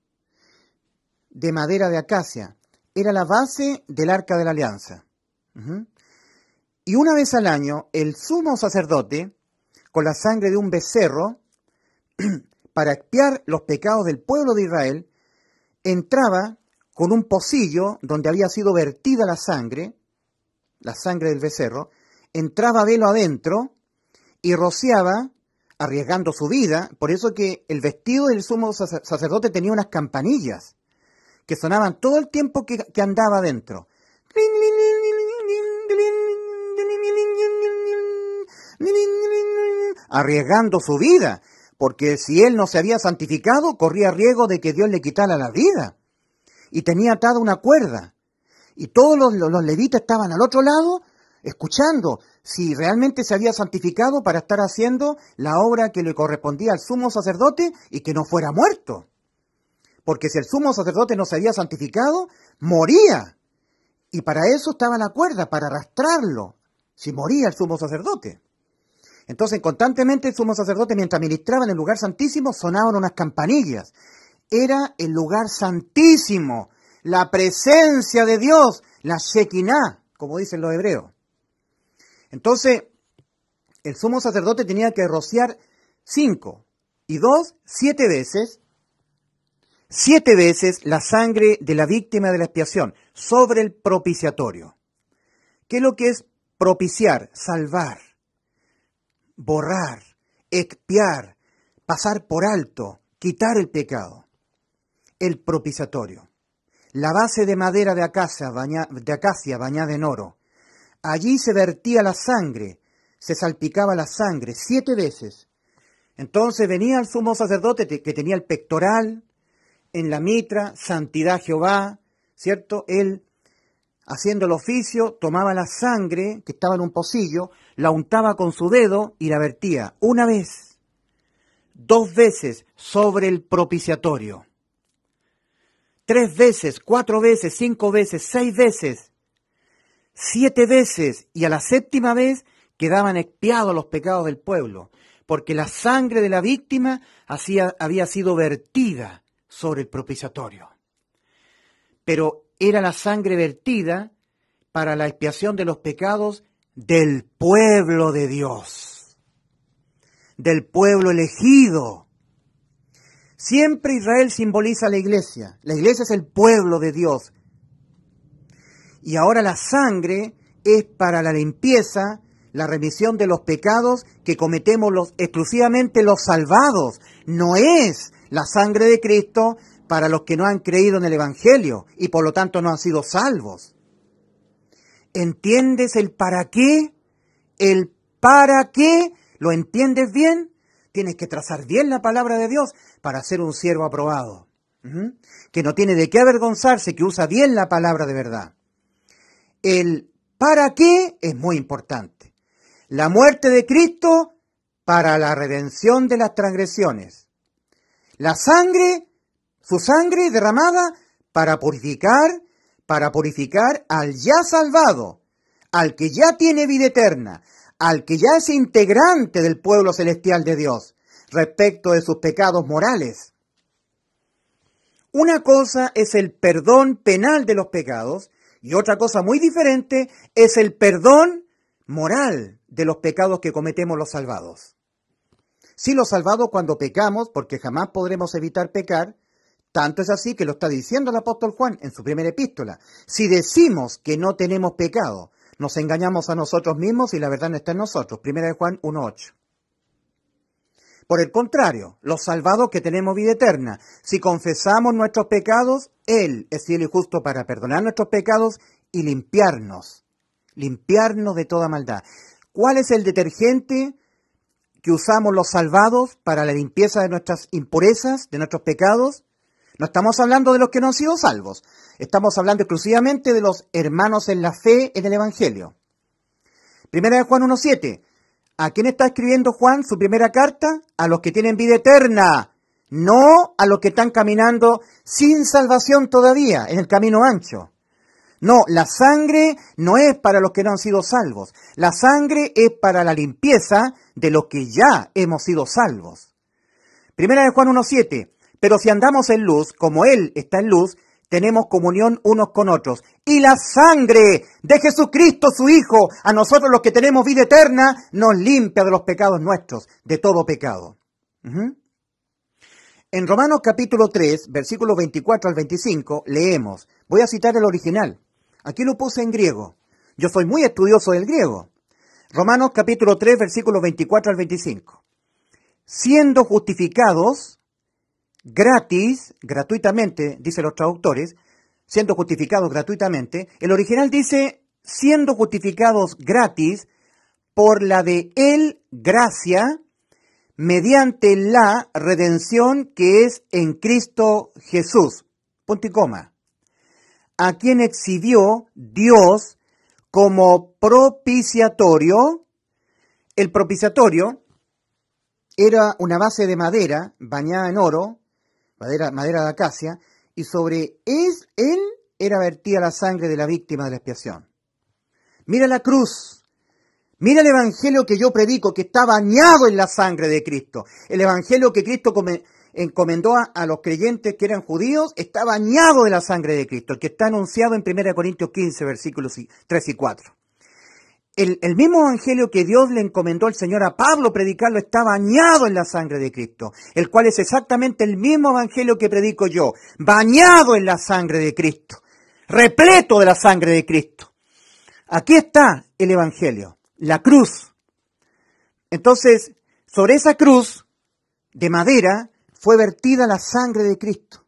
Speaker 1: de madera de acacia, era la base del arca de la alianza. Y una vez al año, el sumo sacerdote, con la sangre de un becerro, para expiar los pecados del pueblo de Israel, entraba con un pocillo donde había sido vertida la sangre, la sangre del becerro, entraba velo adentro y rociaba arriesgando su vida, por eso que el vestido del sumo sacerdote tenía unas campanillas que sonaban todo el tiempo que, andaba dentro. Arriesgando su vida, porque si él no se había santificado, corría riesgo de que Dios le quitara la vida. Y tenía atada una cuerda. Y todos los, los levitas estaban al otro lado, escuchando, si realmente se había santificado para estar haciendo la obra que le correspondía al sumo sacerdote y que no fuera muerto. Porque si el sumo sacerdote no se había santificado, moría. Y para eso estaba la cuerda, para arrastrarlo, si moría el sumo sacerdote. Entonces, constantemente el sumo sacerdote, mientras ministraba en el lugar santísimo, sonaban unas campanillas. Era el lugar santísimo, la presencia de Dios, la Shekinah, como dicen los hebreos. Entonces, el sumo sacerdote tenía que rociar cinco y dos, siete veces, siete veces la sangre de la víctima de la expiación sobre el propiciatorio. ¿Qué es lo que es propiciar? Salvar, borrar, expiar, pasar por alto, quitar el pecado. El propiciatorio. La base de madera de acacia, de acacia bañada en oro Allí se vertía la sangre, se salpicaba la sangre siete veces. Entonces venía el sumo sacerdote que tenía el pectoral en la mitra, santidad Jehová, ¿cierto? Él, haciendo el oficio, tomaba la sangre que estaba en un pocillo, la untaba con su dedo y la vertía una vez, dos veces sobre el propiciatorio. Tres veces, cuatro veces, cinco veces, seis veces, siete veces, y a la séptima vez quedaban expiados los pecados del pueblo, porque la sangre de la víctima había sido vertida sobre el propiciatorio. Pero era la sangre vertida para la expiación de los pecados del pueblo de Dios, del pueblo elegido. Siempre Israel simboliza la iglesia. La iglesia es el pueblo de Dios. Y ahora la sangre es para la limpieza la remisión de los pecados que cometemos los, exclusivamente los salvados. No es la sangre de Cristo para los que no han creído en el Evangelio y por lo tanto no han sido salvos. ¿Entiendes el para qué? El para qué. ¿Lo entiendes bien? Tienes que trazar bien la palabra de Dios para ser un siervo aprobado. Que no tiene de qué avergonzarse, que usa bien la palabra de verdad. El para qué es muy importante la muerte de Cristo para la redención de las transgresiones. La sangre, su sangre derramada para purificar, para purificar al ya salvado, al que ya tiene vida eterna, al que ya es integrante del pueblo celestial de Dios, respecto de sus pecados morales. Una cosa es el perdón penal de los pecados y otra cosa muy diferente es el perdón moral de los pecados que cometemos los salvados. Si los salvados cuando pecamos, porque jamás podremos evitar pecar, tanto es así que lo está diciendo el apóstol Juan en su primera epístola. Si decimos que no tenemos pecado, nos engañamos a nosotros mismos y la verdad no está en nosotros. Primera de Juan 1.8. Por el contrario, los salvados que tenemos vida eterna, si confesamos nuestros pecados, Él es fiel y justo para perdonar nuestros pecados y limpiarnos, limpiarnos de toda maldad. ¿Cuál es el detergente que usamos los salvados para la limpieza de nuestras impurezas, de nuestros pecados? No estamos hablando de los que no han sido salvos, estamos hablando exclusivamente de los hermanos en la fe en el Evangelio. Primera de Juan 1.7. ¿A quién está escribiendo Juan su primera carta? A los que tienen vida eterna, no a los que están caminando sin salvación todavía, en el camino ancho. No, la sangre no es para los que no han sido salvos. La sangre es para la limpieza de los que ya hemos sido salvos. Primera de Juan 1.7. Pero si andamos en luz, como Él está en luz, tenemos comunión unos con otros. Y la sangre de Jesucristo, su Hijo, a nosotros los que tenemos vida eterna, nos limpia de los pecados nuestros, de todo pecado. En Romanos capítulo 3, versículos 24 al 25, leemos, voy a citar el original. Aquí lo puse en griego. Yo soy muy estudioso del griego. Romanos capítulo 3, versículos 24 al 25. Siendo justificados gratis, gratuitamente, dicen los traductores, siendo justificados gratuitamente, el original dice siendo justificados gratis por la de él gracia mediante la redención que es en Cristo Jesús. Punto y coma a quien exhibió Dios como propiciatorio. El propiciatorio era una base de madera bañada en oro, madera, de acacia, y sobre él era vertida la sangre de la víctima de la expiación. Mira la cruz, mira el evangelio que yo predico, que está bañado en la sangre de Cristo. El evangelio que Cristo come, encomendó a, los creyentes que eran judíos está bañado de la sangre de Cristo, el que está anunciado en 1 Corintios 15, versículos 3 y 4. El, el, mismo evangelio que Dios le encomendó al Señor a Pablo predicarlo está bañado en la sangre de Cristo, el cual es exactamente el mismo evangelio que predico yo, bañado en la sangre de Cristo, repleto de la sangre de Cristo. Aquí está el evangelio, la cruz. Entonces, sobre esa cruz de madera fue vertida la sangre de Cristo.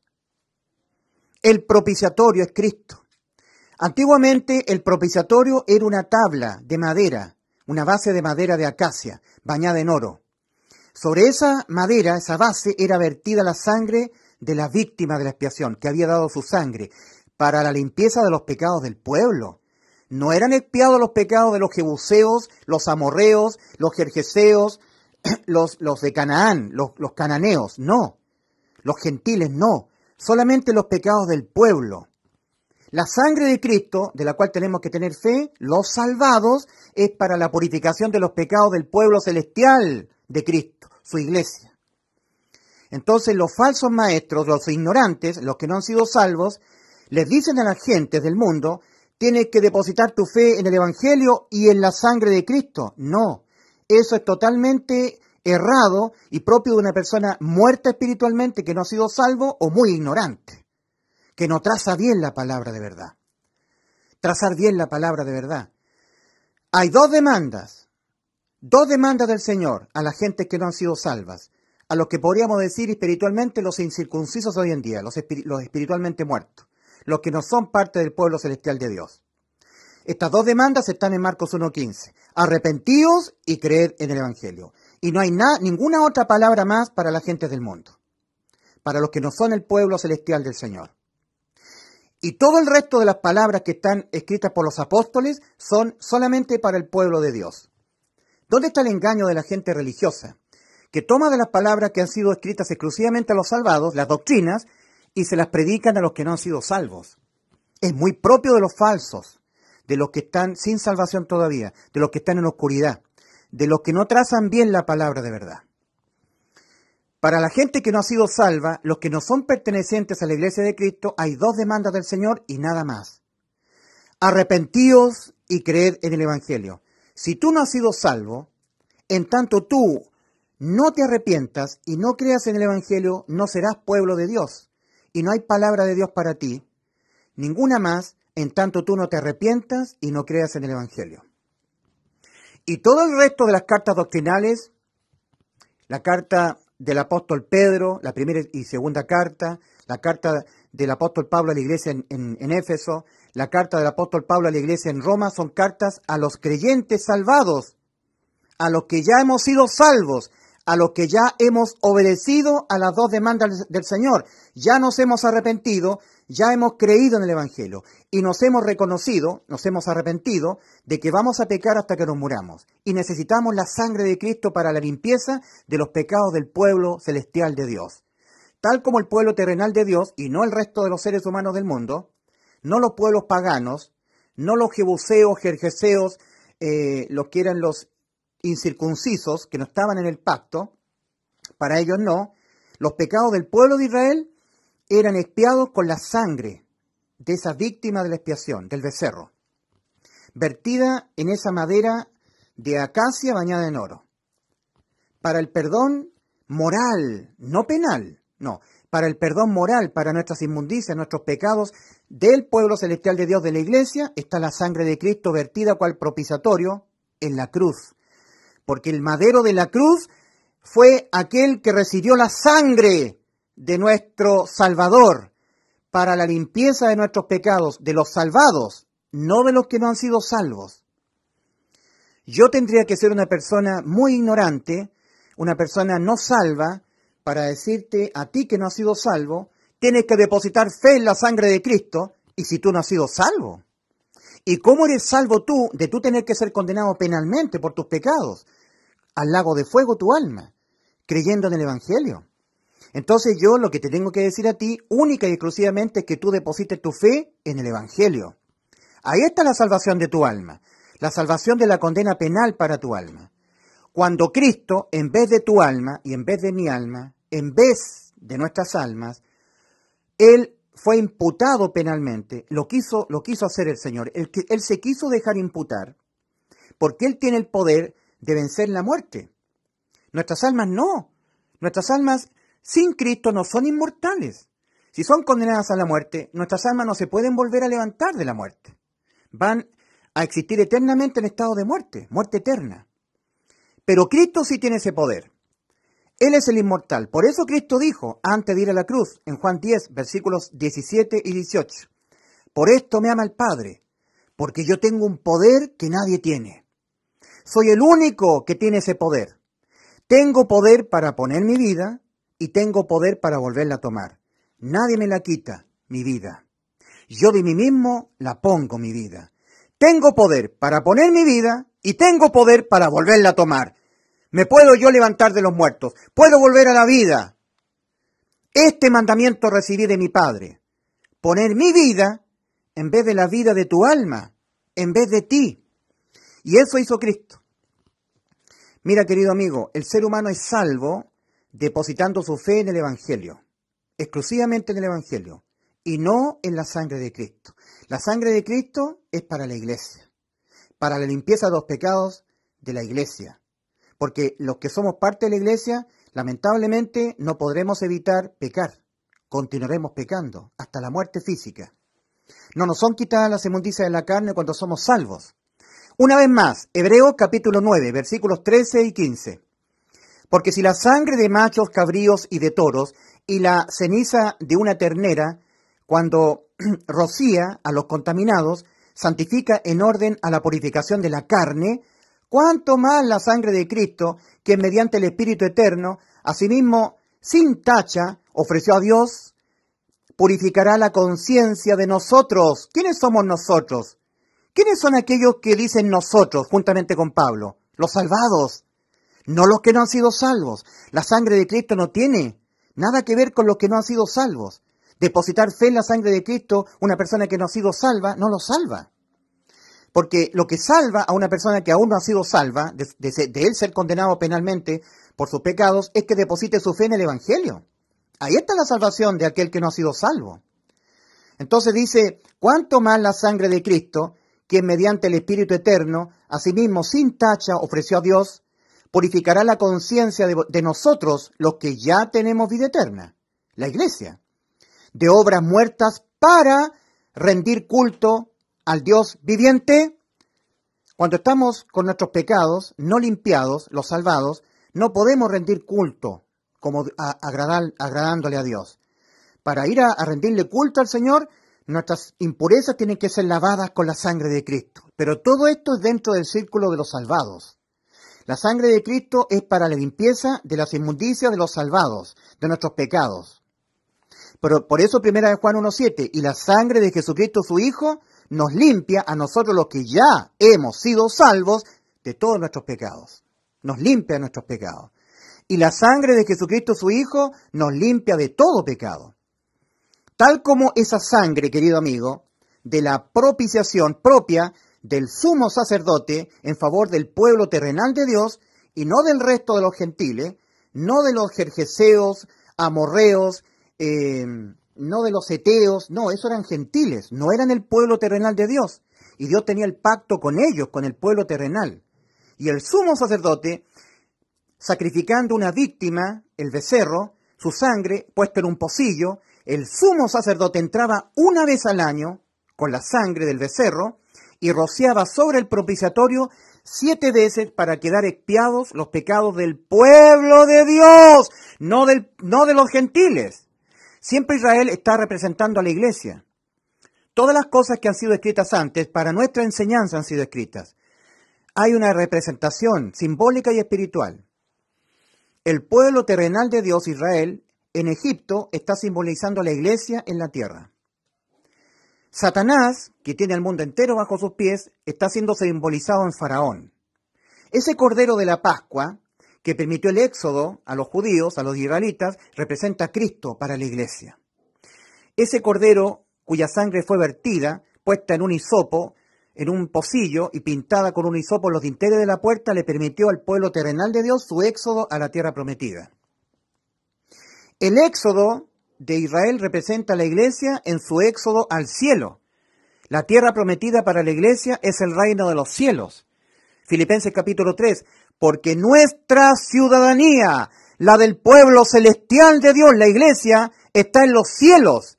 Speaker 1: El propiciatorio es Cristo. Antiguamente el propiciatorio era una tabla de madera, una base de madera de acacia, bañada en oro. Sobre esa madera, esa base, era vertida la sangre de la víctima de la expiación, que había dado su sangre, para la limpieza de los pecados del pueblo. No eran expiados los pecados de los jebuseos, los amorreos, los jerjeseos, los, los de Canaán, los, los cananeos, no. Los gentiles, no. Solamente los pecados del pueblo. La sangre de Cristo, de la cual tenemos que tener fe, los salvados, es para la purificación de los pecados del pueblo celestial de Cristo, su iglesia. Entonces los falsos maestros, los ignorantes, los que no han sido salvos, les dicen a la gente del mundo, tienes que depositar tu fe en el Evangelio y en la sangre de Cristo. No, eso es totalmente errado y propio de una persona muerta espiritualmente que no ha sido salvo o muy ignorante, que no traza bien la palabra de verdad. Trazar bien la palabra de verdad. Hay dos demandas, dos demandas del Señor a la gente que no han sido salvas a los que podríamos decir espiritualmente los incircuncisos hoy en día, los, espiritualmente muertos, los que no son parte del pueblo celestial de Dios. Estas dos demandas están en Marcos 1.15. Arrepentíos y creed en el Evangelio. Y no hay ninguna otra palabra más para la gente del mundo, para los que no son el pueblo celestial del Señor. Y todo el resto de las palabras que están escritas por los apóstoles son solamente para el pueblo de Dios. ¿Dónde está el engaño de la gente religiosa? que toma de las palabras que han sido escritas exclusivamente a los salvados, las doctrinas, y se las predican a los que no han sido salvos. Es muy propio de los falsos, de los que están sin salvación todavía, de los que están en oscuridad, de los que no trazan bien la palabra de verdad. Para la gente que no ha sido salva, los que no son pertenecientes a la iglesia de Cristo, hay dos demandas del Señor y nada más. Arrepentíos y creed en el Evangelio. Si tú no has sido salvo, en tanto tú no te arrepientas y no creas en el Evangelio, no serás pueblo de Dios. Y no hay palabra de Dios para ti, ninguna más, en tanto tú no te arrepientas y no creas en el Evangelio. Y todo el resto de las cartas doctrinales, la carta del apóstol Pedro, la primera y segunda carta, la carta del apóstol Pablo a la iglesia en, en, Éfeso, la carta del apóstol Pablo a la iglesia en Roma, son cartas a los creyentes salvados, a los que ya hemos sido salvos, a los que ya hemos obedecido a las dos demandas del Señor. Ya nos hemos arrepentido, ya hemos creído en el Evangelio y nos hemos reconocido, nos hemos arrepentido de que vamos a pecar hasta que nos muramos. Y necesitamos la sangre de Cristo para la limpieza de los pecados del pueblo celestial de Dios. Tal como el pueblo terrenal de Dios y no el resto de los seres humanos del mundo, no los pueblos paganos, no los jebuseos, jerjeseos, eh, los que eran los incircuncisos que no estaban en el pacto, para ellos no, los pecados del pueblo de Israel eran expiados con la sangre de esa víctima de la expiación, del becerro, vertida en esa madera de acacia bañada en oro. Para el perdón moral, no penal, no, para el perdón moral, para nuestras inmundicias, nuestros pecados del pueblo celestial de Dios de la iglesia, está la sangre de Cristo vertida cual propiciatorio en la cruz, porque el madero de la cruz fue aquel que recibió la sangre de nuestro Salvador para la limpieza de nuestros pecados, de los salvados, no de los que no han sido salvos. Yo tendría que ser una persona muy ignorante, una persona no salva, para decirte a ti que no has sido salvo, tienes que depositar fe en la sangre de Cristo, y si tú no has sido salvo. ¿Y cómo eres salvo tú de tú tener que ser condenado penalmente por tus pecados? Al lago de fuego tu alma, creyendo en el Evangelio. Entonces yo lo que te tengo que decir a ti, única y exclusivamente, es que tú deposites tu fe en el Evangelio. Ahí está la salvación de tu alma, la salvación de la condena penal para tu alma. Cuando Cristo, en vez de tu alma y en vez de mi alma, en vez de nuestras almas, Él fue imputado penalmente, lo quiso, lo quiso hacer el Señor. Él, él se quiso dejar imputar porque Él tiene el poder de vencer la muerte. Nuestras almas no. Nuestras almas sin Cristo no son inmortales. Si son condenadas a la muerte, nuestras almas no se pueden volver a levantar de la muerte. Van a existir eternamente en estado de muerte, muerte eterna. Pero Cristo sí tiene ese poder. Él es el inmortal. Por eso Cristo dijo, antes de ir a la cruz, en Juan 10, versículos 17 y 18, Por esto me ama el Padre, porque yo tengo un poder que nadie tiene. Soy el único que tiene ese poder. Tengo poder para poner mi vida y tengo poder para volverla a tomar. Nadie me la quita, mi vida. Yo de mí mismo la pongo mi vida. Tengo poder para poner mi vida y tengo poder para volverla a tomar. Me puedo yo levantar de los muertos, puedo volver a la vida. Este mandamiento recibí de mi Padre, poner mi vida en vez de la vida de tu alma, en vez de ti. Y eso hizo Cristo. Mira, querido amigo, el ser humano es salvo depositando su fe en el Evangelio, exclusivamente en el Evangelio, y no en la sangre de Cristo. La sangre de Cristo es para la iglesia, para la limpieza de los pecados de la iglesia. Porque los que somos parte de la iglesia, lamentablemente no podremos evitar pecar. Continuaremos pecando hasta la muerte física. No nos son quitadas las inmundicias de la carne cuando somos salvos. Una vez más, Hebreos capítulo 9, versículos 13 y 15. Porque si la sangre de machos, cabríos y de toros y la ceniza de una ternera, cuando rocía a los contaminados, santifica en orden a la purificación de la carne, cuánto más la sangre de Cristo, que mediante el Espíritu Eterno, asimismo sin tacha, ofreció a Dios, purificará la conciencia de nosotros. ¿Quiénes somos nosotros? ¿Quiénes son aquellos que dicen nosotros, juntamente con Pablo? Los salvados, no los que no han sido salvos. La sangre de Cristo no tiene nada que ver con los que no han sido salvos. Depositar fe en la sangre de Cristo, una persona que no ha sido salva, no lo salva. Porque lo que salva a una persona que aún no ha sido salva, de, de él ser condenado penalmente por sus pecados, es que deposite su fe en el Evangelio. Ahí está la salvación de aquel que no ha sido salvo. Entonces dice, ¿cuánto más la sangre de Cristo, quien mediante el Espíritu Eterno, asimismo sin tacha ofreció a Dios, purificará la conciencia de, nosotros los que ya tenemos vida eterna, la iglesia, de obras muertas para rendir culto al Dios viviente. Cuando estamos con nuestros pecados no limpiados, los salvados, no podemos rendir culto como agradándole a Dios. Para ir a rendirle culto al Señor, Nuestras impurezas tienen que ser lavadas con la sangre de Cristo. Pero todo esto es dentro del círculo de los salvados. La sangre de Cristo es para la limpieza de las inmundicias de los salvados, de nuestros pecados. Pero por eso primera de Juan 1.7, y la sangre de Jesucristo su Hijo nos limpia a nosotros los que ya hemos sido salvos de todos nuestros pecados. Nos limpia nuestros pecados. Y la sangre de Jesucristo su Hijo nos limpia de todo pecado. Tal como esa sangre, querido amigo, de la propiciación propia del sumo sacerdote en favor del pueblo terrenal de Dios y no del resto de los gentiles, no de los jerjeseos, amorreos, eh, no de los eteos, no, esos eran gentiles, no eran el pueblo terrenal de Dios. Y Dios tenía el pacto con ellos, con el pueblo terrenal. Y el sumo sacerdote, sacrificando una víctima, el becerro, su sangre puesta en un pocillo, el sumo sacerdote entraba una vez al año con la sangre del becerro y rociaba sobre el propiciatorio siete veces para quedar expiados los pecados del pueblo de Dios, no, del, no de los gentiles. Siempre Israel está representando a la iglesia. Todas las cosas que han sido escritas antes, para nuestra enseñanza han sido escritas. Hay una representación simbólica y espiritual. El pueblo terrenal de Dios, Israel, en Egipto está simbolizando a la iglesia en la tierra. Satanás, que tiene al mundo entero bajo sus pies, está siendo simbolizado en Faraón. Ese cordero de la Pascua, que permitió el éxodo a los judíos, a los israelitas, representa a Cristo para la iglesia. Ese cordero cuya sangre fue vertida, puesta en un hisopo, en un pocillo y pintada con un hisopo en los dinteles de la puerta, le permitió al pueblo terrenal de Dios su éxodo a la tierra prometida. El éxodo de Israel representa a la iglesia en su éxodo al cielo. La tierra prometida para la iglesia es el reino de los cielos. Filipenses capítulo 3, porque nuestra ciudadanía, la del pueblo celestial de Dios, la iglesia, está en los cielos,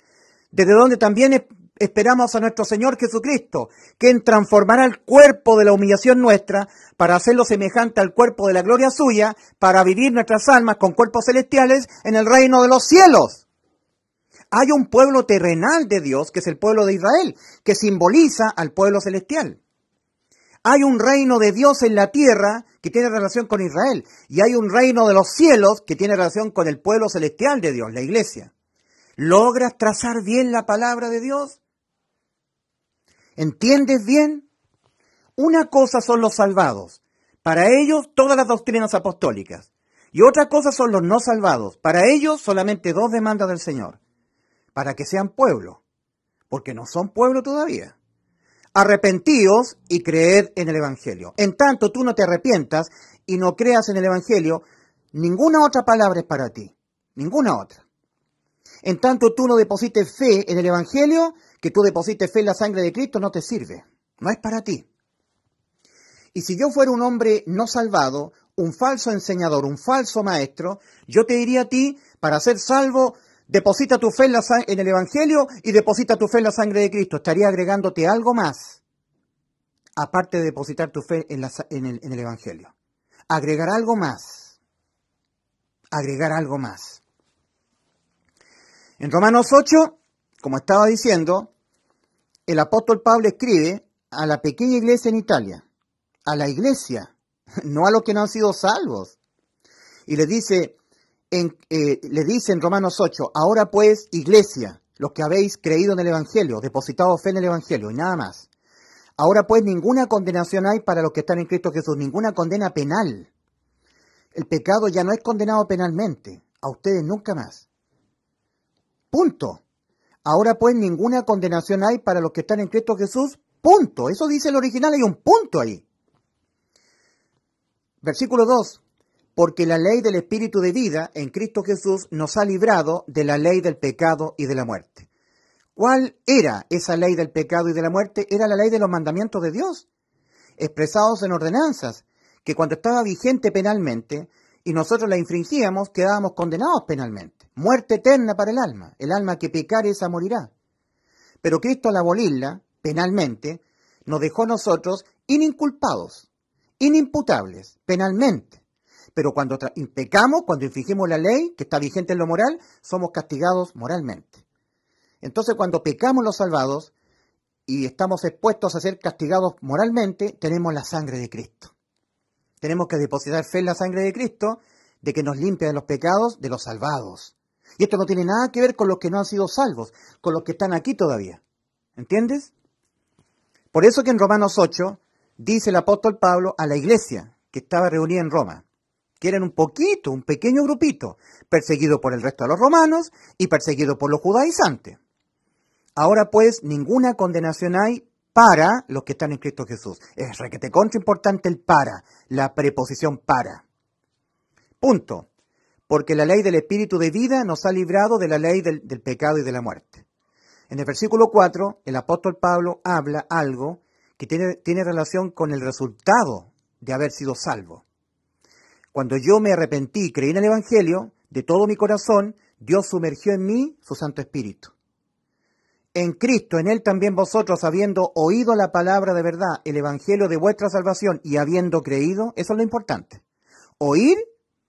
Speaker 1: desde donde también esperamos a nuestro Señor Jesucristo, quien transformará el cuerpo de la humillación nuestra para hacerlo semejante al cuerpo de la gloria suya, para vivir nuestras almas con cuerpos celestiales en el reino de los cielos. Hay un pueblo terrenal de Dios, que es el pueblo de Israel, que simboliza al pueblo celestial. Hay un reino de Dios en la tierra que tiene relación con Israel, y hay un reino de los cielos que tiene relación con el pueblo celestial de Dios, la iglesia. ¿Logras trazar bien la palabra de Dios? ¿Entiendes bien? Una cosa son los salvados, Para ellos, todas las doctrinas apostólicas. Y otra cosa son los no salvados. Para ellos, solamente dos demandas del Señor. Para que sean pueblo. Porque no son pueblo todavía. Arrepentíos y creed en el Evangelio. En tanto tú no te arrepientas y no creas en el Evangelio, ninguna otra palabra es para ti. Ninguna otra. En tanto tú no deposites fe en el Evangelio, que tú deposites fe en la sangre de Cristo, no te sirve. No es para ti. Y si yo fuera un hombre no salvado, un falso enseñador, un falso maestro, yo te diría a ti, para ser salvo, deposita tu fe en, el Evangelio y deposita tu fe en la sangre de Cristo. Estaría agregándote algo más, aparte de depositar tu fe en, el, en el Evangelio. Agregar algo más. Agregar algo más. En Romanos 8, como estaba diciendo, el apóstol Pablo escribe a la pequeña iglesia en Italia, a la iglesia, no a los que no han sido salvos. Y le dice, en, eh, le dice en Romanos 8, ahora pues, iglesia, los que habéis creído en el Evangelio, depositado fe en el Evangelio, y nada más. Ahora pues ninguna condenación hay para los que están en Cristo Jesús, ninguna condena penal. El pecado ya no es condenado penalmente, a ustedes nunca más. Punto. Ahora pues ninguna condenación hay para los que están en Cristo Jesús. Punto. Eso dice el original, hay un punto ahí. Versículo 2. Porque la ley del Espíritu de vida en Cristo Jesús nos ha librado de la ley del pecado y de la muerte. ¿Cuál era esa ley del pecado y de la muerte? Era la ley de los mandamientos de Dios, expresados en ordenanzas, que cuando estaba vigente penalmente y nosotros la infringíamos, quedábamos condenados penalmente. Muerte eterna para el alma. El alma que pecare, esa morirá. Pero Cristo al abolirla penalmente, nos dejó a nosotros ininculpados inimputables penalmente. Pero cuando pecamos, cuando infringimos la ley, que está vigente en lo moral, somos castigados moralmente. Entonces, cuando pecamos los salvados y estamos expuestos a ser castigados moralmente, tenemos la sangre de Cristo. Tenemos que depositar fe en la sangre de Cristo, de que nos limpia de los pecados de los salvados. Y esto no tiene nada que ver con los que no han sido salvos, con los que están aquí todavía. ¿Entiendes? Por eso que en Romanos 8 dice el apóstol Pablo a la iglesia que estaba reunida en Roma, que eran un poquito, un pequeño grupito, perseguido por el resto de los romanos y perseguido por los judaizantes. Ahora pues ninguna condenación hay para los que están en Cristo Jesús. Es requete contra importante el para, la preposición para. Punto. Porque la ley del Espíritu de vida nos ha librado de la ley del, pecado y de la muerte. En el versículo 4, el apóstol Pablo habla algo que tiene, tiene relación con el resultado de haber sido salvo. Cuando yo me arrepentí y creí en el Evangelio, de todo mi corazón, Dios sumergió en mí su Santo Espíritu. En Cristo, en Él también vosotros, habiendo oído la palabra de verdad, el Evangelio de vuestra salvación y habiendo creído, eso es lo importante. Oír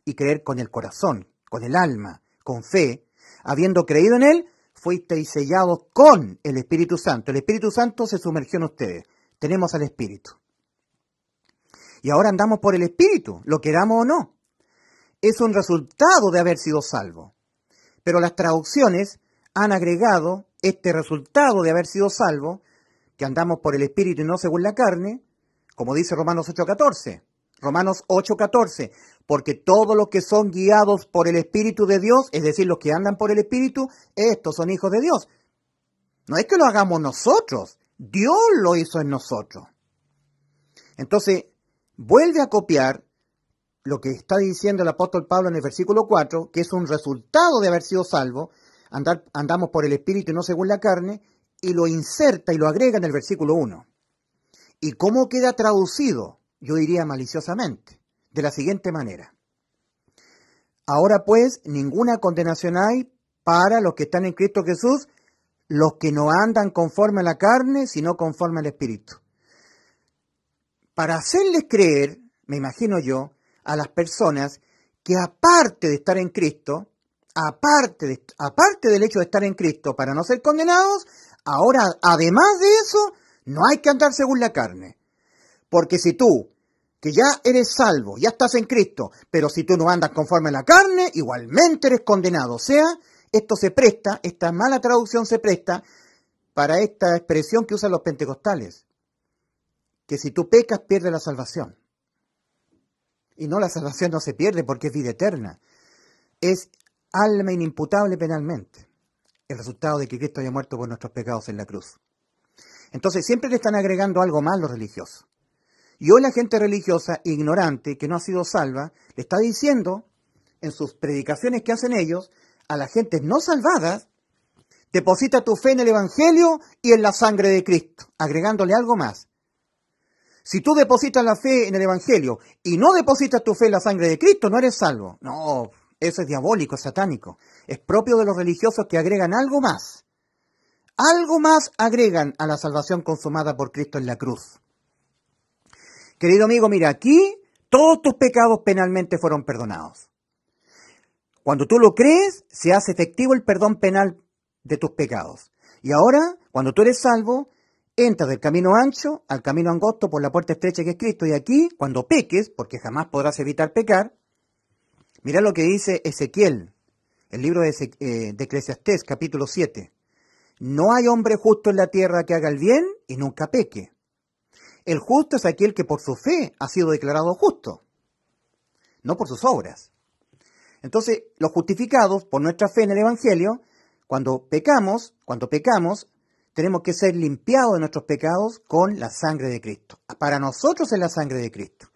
Speaker 1: y creer con el corazón, con el alma, con fe, habiendo creído en Él, fuisteis sellados con el Espíritu Santo. El Espíritu Santo se sumergió en ustedes tenemos al Espíritu. Y ahora andamos por el Espíritu, lo queramos o no. Es un resultado de haber sido salvo. Pero las traducciones han agregado este resultado de haber sido salvo, que andamos por el Espíritu y no según la carne, como dice Romanos 8:14. Romanos 8:14, porque todos los que son guiados por el Espíritu de Dios, es decir, los que andan por el Espíritu, estos son hijos de Dios. No es que lo hagamos nosotros, Dios lo hizo en nosotros. Entonces, vuelve a copiar lo que está diciendo el apóstol Pablo en el versículo 4, que es un resultado de haber sido salvo, andamos por el Espíritu y no según la carne, y lo inserta y lo agrega en el versículo 1. ¿Y cómo queda traducido? Yo diría maliciosamente, de la siguiente manera. Ahora pues, ninguna condenación hay para los que están en Cristo Jesús, los que no andan conforme a la carne, sino conforme al Espíritu. Para hacerles creer, me imagino yo, a las personas que aparte de estar en Cristo, aparte, de, aparte del hecho de estar en Cristo para no ser condenados, ahora además de eso, no hay que andar según la carne. Porque si tú, que ya eres salvo, ya estás en Cristo, pero si tú no andas conforme a la carne, igualmente eres condenado. O sea, esto se presta, esta mala traducción se presta para esta expresión que usan los pentecostales, que si tú pecas pierdes la salvación. Y no, la salvación no se pierde porque es vida eterna. Es alma inimputable penalmente. El resultado de que Cristo haya muerto por nuestros pecados en la cruz. Entonces siempre le están agregando algo más los religiosos. Y hoy la gente religiosa, ignorante, que no ha sido salva, le está diciendo en sus predicaciones que hacen ellos a la gente no salvadas, deposita tu fe en el Evangelio y en la sangre de Cristo, agregándole algo más. Si tú depositas la fe en el Evangelio y no depositas tu fe en la sangre de Cristo, no eres salvo. No, eso es diabólico, es satánico. Es propio de los religiosos que agregan algo más. Algo más agregan a la salvación consumada por Cristo en la cruz. Querido amigo, mira, aquí todos tus pecados penalmente fueron perdonados. Cuando tú lo crees, se hace efectivo el perdón penal de tus pecados. Y ahora, cuando tú eres salvo, entras del camino ancho al camino angosto por la puerta estrecha que es Cristo. Y aquí, cuando peques, porque jamás podrás evitar pecar, mira lo que dice Ezequiel, el libro de, eh, de capítulo 7. No hay hombre justo en la tierra que haga el bien y nunca peque. El justo es aquel que por su fe ha sido declarado justo, no por sus obras. Entonces, los justificados por nuestra fe en el Evangelio, cuando pecamos, cuando pecamos, tenemos que ser limpiados de nuestros pecados con la sangre de Cristo. Para nosotros es la sangre de Cristo.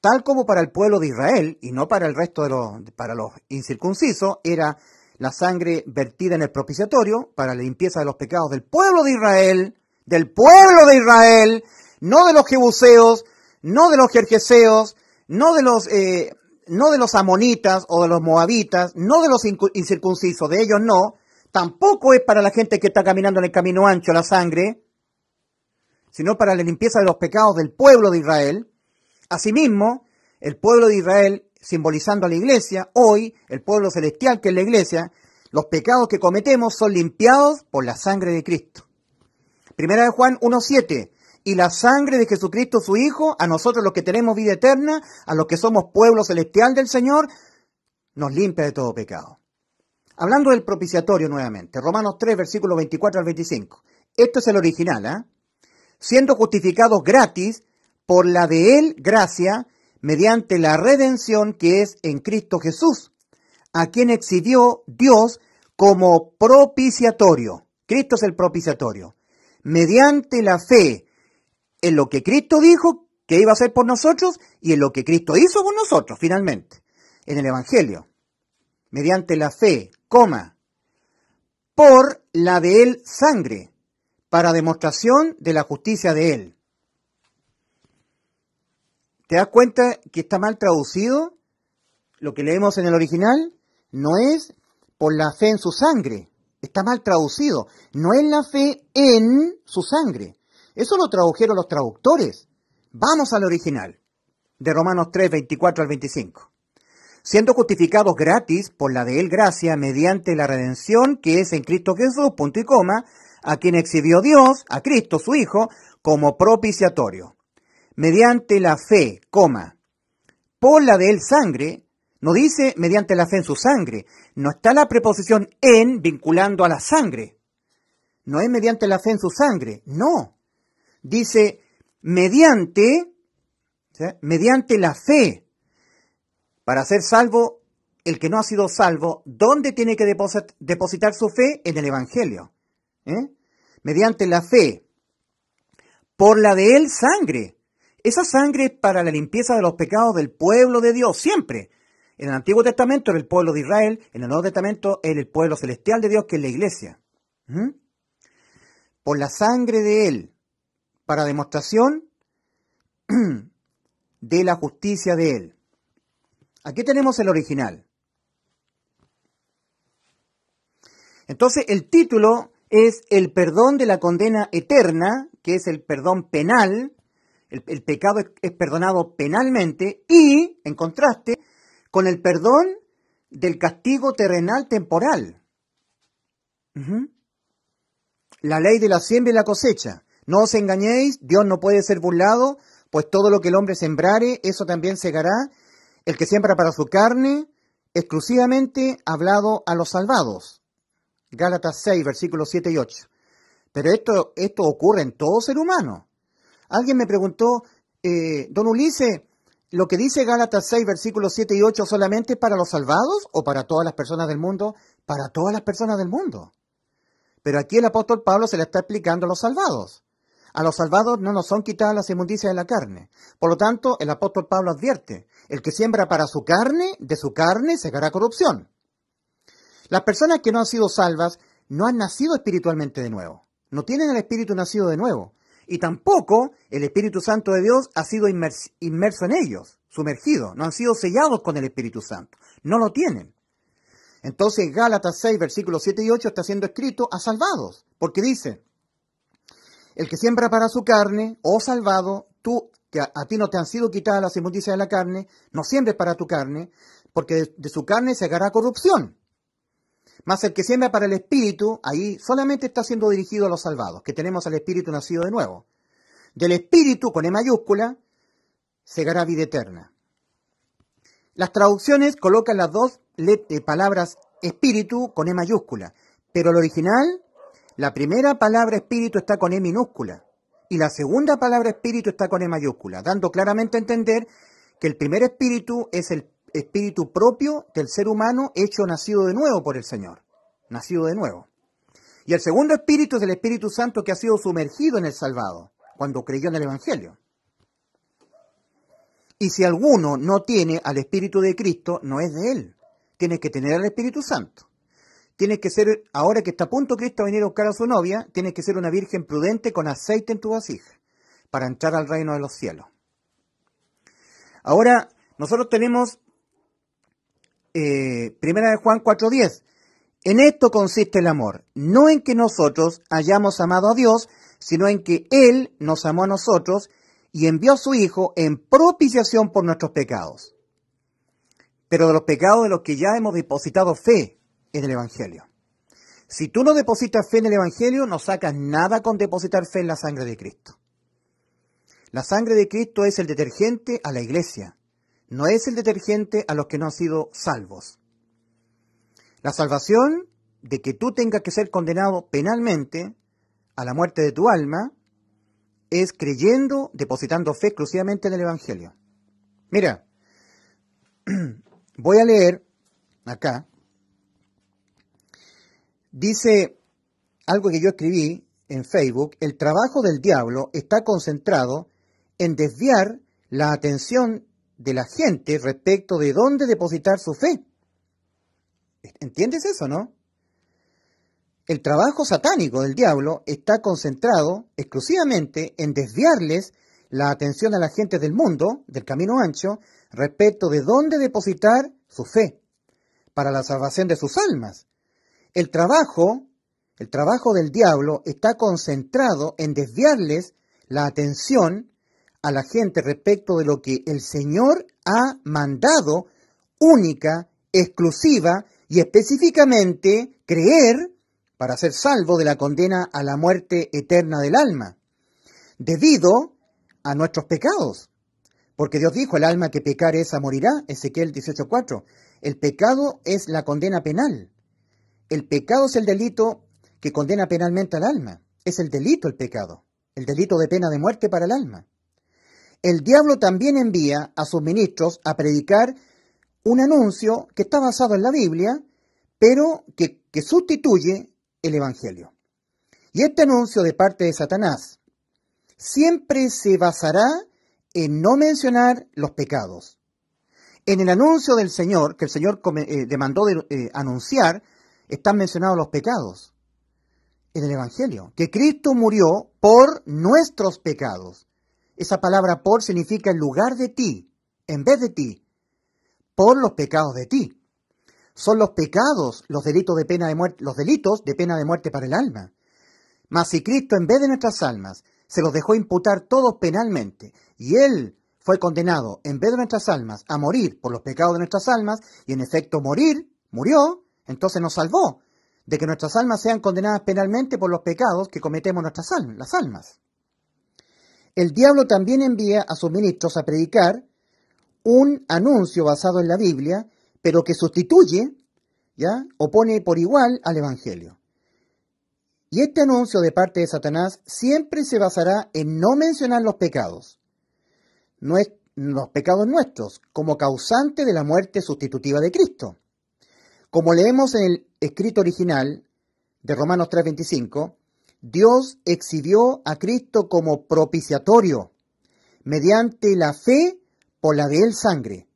Speaker 1: Tal como para el pueblo de Israel, y no para el resto de los, para los incircuncisos, era la sangre vertida en el propiciatorio para la limpieza de los pecados del pueblo de Israel, del pueblo de Israel, no de los jebuseos, no de los jerjeseos, no de los eh, no de los amonitas o de los moabitas, no de los incircuncisos, de ellos no, tampoco es para la gente que está caminando en el camino ancho la sangre, sino para la limpieza de los pecados del pueblo de Israel. Asimismo, el pueblo de Israel, simbolizando a la iglesia, hoy, el pueblo celestial que es la iglesia, los pecados que cometemos son limpiados por la sangre de Cristo. Primera de Juan 1.7 y la sangre de Jesucristo su Hijo, a nosotros los que tenemos vida eterna, a los que somos pueblo celestial del Señor, nos limpia de todo pecado. Hablando del propiciatorio nuevamente, Romanos 3, versículos 24 al 25. Esto es el original, ¿ah? Siendo justificados gratis por la de Él gracia, mediante la redención que es en Cristo Jesús, a quien exhibió Dios como propiciatorio. Cristo es el propiciatorio. Mediante la fe en lo que Cristo dijo que iba a hacer por nosotros y en lo que Cristo hizo por nosotros, finalmente, en el Evangelio, mediante la fe, coma, por la de él sangre, para demostración de la justicia de él. ¿Te das cuenta que está mal traducido? Lo que leemos en el original no es por la fe en su sangre, está mal traducido, no es la fe en su sangre, eso lo tradujeron los traductores. Vamos al original, de Romanos 3, 24 al 25. Siendo justificados gratis por la de él gracia mediante la redención que es en Cristo Jesús, punto y coma, a quien exhibió Dios, a Cristo su Hijo, como propiciatorio. Mediante la fe, coma, por la de él sangre, no dice mediante la fe en su sangre, no está la preposición en vinculando a la sangre. No es mediante la fe en su sangre, no dice, mediante, mediante la fe, para ser salvo, el que no ha sido salvo, ¿dónde tiene que depositar su fe? En el Evangelio. ¿eh? Mediante la fe, por la de él sangre. Esa sangre para la limpieza de los pecados del pueblo de Dios, siempre. En el Antiguo Testamento era el pueblo de Israel, en el Nuevo Testamento era el pueblo celestial de Dios, que es la iglesia. Por la sangre de él, para demostración de la justicia de Él. Aquí tenemos el original. Entonces el título es el perdón de la condena eterna, que es el perdón penal, el, pecado es, perdonado penalmente, y, en contraste, con el perdón del castigo terrenal temporal. La ley de la siembra y la cosecha. No os engañéis, Dios no puede ser burlado, pues todo lo que el hombre sembrare, eso también segará. El que siembra para su carne, exclusivamente hablado a los salvados. Gálatas 6, versículos 7 y 8. Pero esto, esto ocurre en todo ser humano. Alguien me preguntó, eh, don Ulises, lo que dice Gálatas 6, versículos 7 y 8 solamente para los salvados o para todas las personas del mundo? Para todas las personas del mundo. Pero aquí el apóstol Pablo se le está explicando a los salvados. A los salvados no nos son quitadas las inmundicias de la carne. Por lo tanto, el apóstol Pablo advierte, el que siembra para su carne, de su carne segará corrupción. Las personas que no han sido salvas no han nacido espiritualmente de nuevo. No tienen el espíritu nacido de nuevo. Y tampoco el Espíritu Santo de Dios ha sido inmerso en ellos, sumergido. No han sido sellados con el Espíritu Santo. No lo tienen. Entonces Gálatas 6, versículos 7 y 8 está siendo escrito a salvados, porque dice, el que siembra para su carne, oh salvado, tú, que a, ti no te han sido quitadas las inmundicias de la carne, no siembres para tu carne, porque de, su carne se hará corrupción. Mas el que siembra para el Espíritu, ahí solamente está siendo dirigido a los salvados, que tenemos al Espíritu nacido de nuevo. Del Espíritu, con E mayúscula, segará vida eterna. Las traducciones colocan las dos eh, palabras Espíritu con E mayúscula, pero el original la primera palabra espíritu está con E minúscula y la segunda palabra espíritu está con E mayúscula, dando claramente a entender que el primer espíritu es el espíritu propio del ser humano hecho nacido de nuevo por el Señor, nacido de nuevo. Y el segundo espíritu es el Espíritu Santo que ha sido sumergido en el salvado, cuando creyó en el Evangelio. Y si alguno no tiene al Espíritu de Cristo, no es de él. Tiene que tener al Espíritu Santo tienes que ser, ahora que está a punto Cristo a venir a buscar a su novia, tienes que ser una virgen prudente con aceite en tu vasija para entrar al reino de los cielos. Ahora, nosotros tenemos eh, Primera de Juan 4.10. En esto consiste el amor, no en que nosotros hayamos amado a Dios, sino en que Él nos amó a nosotros y envió a su Hijo en propiciación por nuestros pecados. Pero de los pecados de los que ya hemos depositado fe, en el Evangelio. Si tú no depositas fe en el Evangelio, no sacas nada con depositar fe en la sangre de Cristo. La sangre de Cristo es el detergente a la iglesia, no es el detergente a los que no han sido salvos. La salvación de que tú tengas que ser condenado penalmente a la muerte de tu alma es creyendo, depositando fe exclusivamente en el Evangelio. Mira, voy a leer acá Dice algo que yo escribí en Facebook, el trabajo del diablo está concentrado en desviar la atención de la gente respecto de dónde depositar su fe. ¿Entiendes eso, no? El trabajo satánico del diablo está concentrado exclusivamente en desviarles la atención a la gente del mundo, del camino ancho, respecto de dónde depositar su fe para la salvación de sus almas. El trabajo, el trabajo del diablo está concentrado en desviarles la atención a la gente respecto de lo que el Señor ha mandado única, exclusiva y específicamente creer para ser salvo de la condena a la muerte eterna del alma, debido a nuestros pecados. Porque Dios dijo, el alma que pecar esa morirá, Ezequiel 18.4. El pecado es la condena penal. El pecado es el delito que condena penalmente al alma. Es el delito el pecado, el delito de pena de muerte para el alma. El diablo también envía a sus ministros a predicar un anuncio que está basado en la Biblia, pero que, sustituye el Evangelio. Y este anuncio de parte de Satanás siempre se basará en no mencionar los pecados. En el anuncio del Señor, que el Señor eh, demandó de, eh, anunciar, están mencionados los pecados en el Evangelio, que Cristo murió por nuestros pecados. Esa palabra por significa en lugar de ti, en vez de ti, por los pecados de ti. Son los pecados los delitos de pena de muerte, los delitos de pena de muerte para el alma. Mas si Cristo en vez de nuestras almas se los dejó imputar todos penalmente y él fue condenado en vez de nuestras almas a morir por los pecados de nuestras almas y en efecto morir, murió, entonces nos salvó de que nuestras almas sean condenadas penalmente por los pecados que cometemos nuestras almas, las almas. El diablo también envía a sus ministros a predicar un anuncio basado en la Biblia, pero que sustituye, ¿ya? o pone por igual al Evangelio. Y este anuncio de parte de Satanás siempre se basará en no mencionar los pecados. Los pecados nuestros, como causante de la muerte sustitutiva de Cristo. Como leemos en el escrito original de Romanos 3:25, Dios exhibió a Cristo como propiciatorio, mediante la fe por la de él sangre.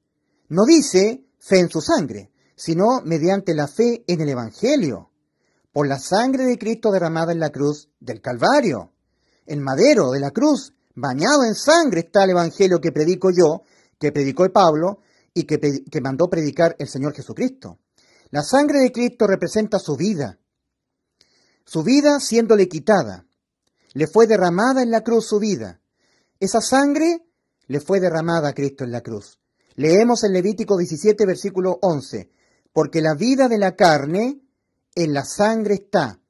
Speaker 1: No dice fe en su sangre, sino mediante la fe en el Evangelio, por la sangre de Cristo derramada en la cruz del Calvario. En madero de la cruz, bañado en sangre, está el Evangelio que predico yo, que predicó Pablo y que mandó predicar el Señor Jesucristo. La sangre de Cristo representa su vida, su vida siéndole quitada. Le fue derramada en la cruz su vida. Esa sangre le fue derramada a Cristo en la cruz. Leemos en Levítico 17, versículo 11, porque la vida de la carne en la sangre está.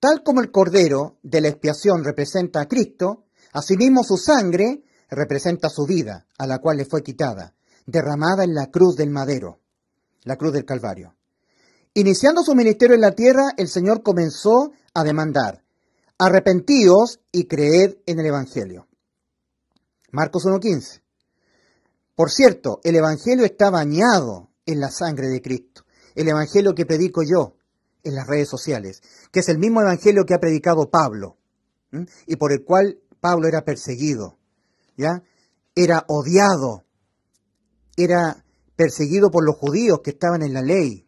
Speaker 1: Tal como el cordero de la expiación representa a Cristo, asimismo su sangre representa su vida, a la cual le fue quitada, derramada en la cruz del madero, la cruz del Calvario. Iniciando su ministerio en la tierra, el Señor comenzó a demandar, arrepentíos y creed en el Evangelio. Marcos 1.15. Por cierto, el Evangelio está bañado en la sangre de Cristo. El Evangelio que predico yo en las redes sociales, que es el mismo Evangelio que ha predicado Pablo y por el cual Pablo era perseguido, ¿ya? Era odiado, era perseguido por los judíos que estaban en la ley.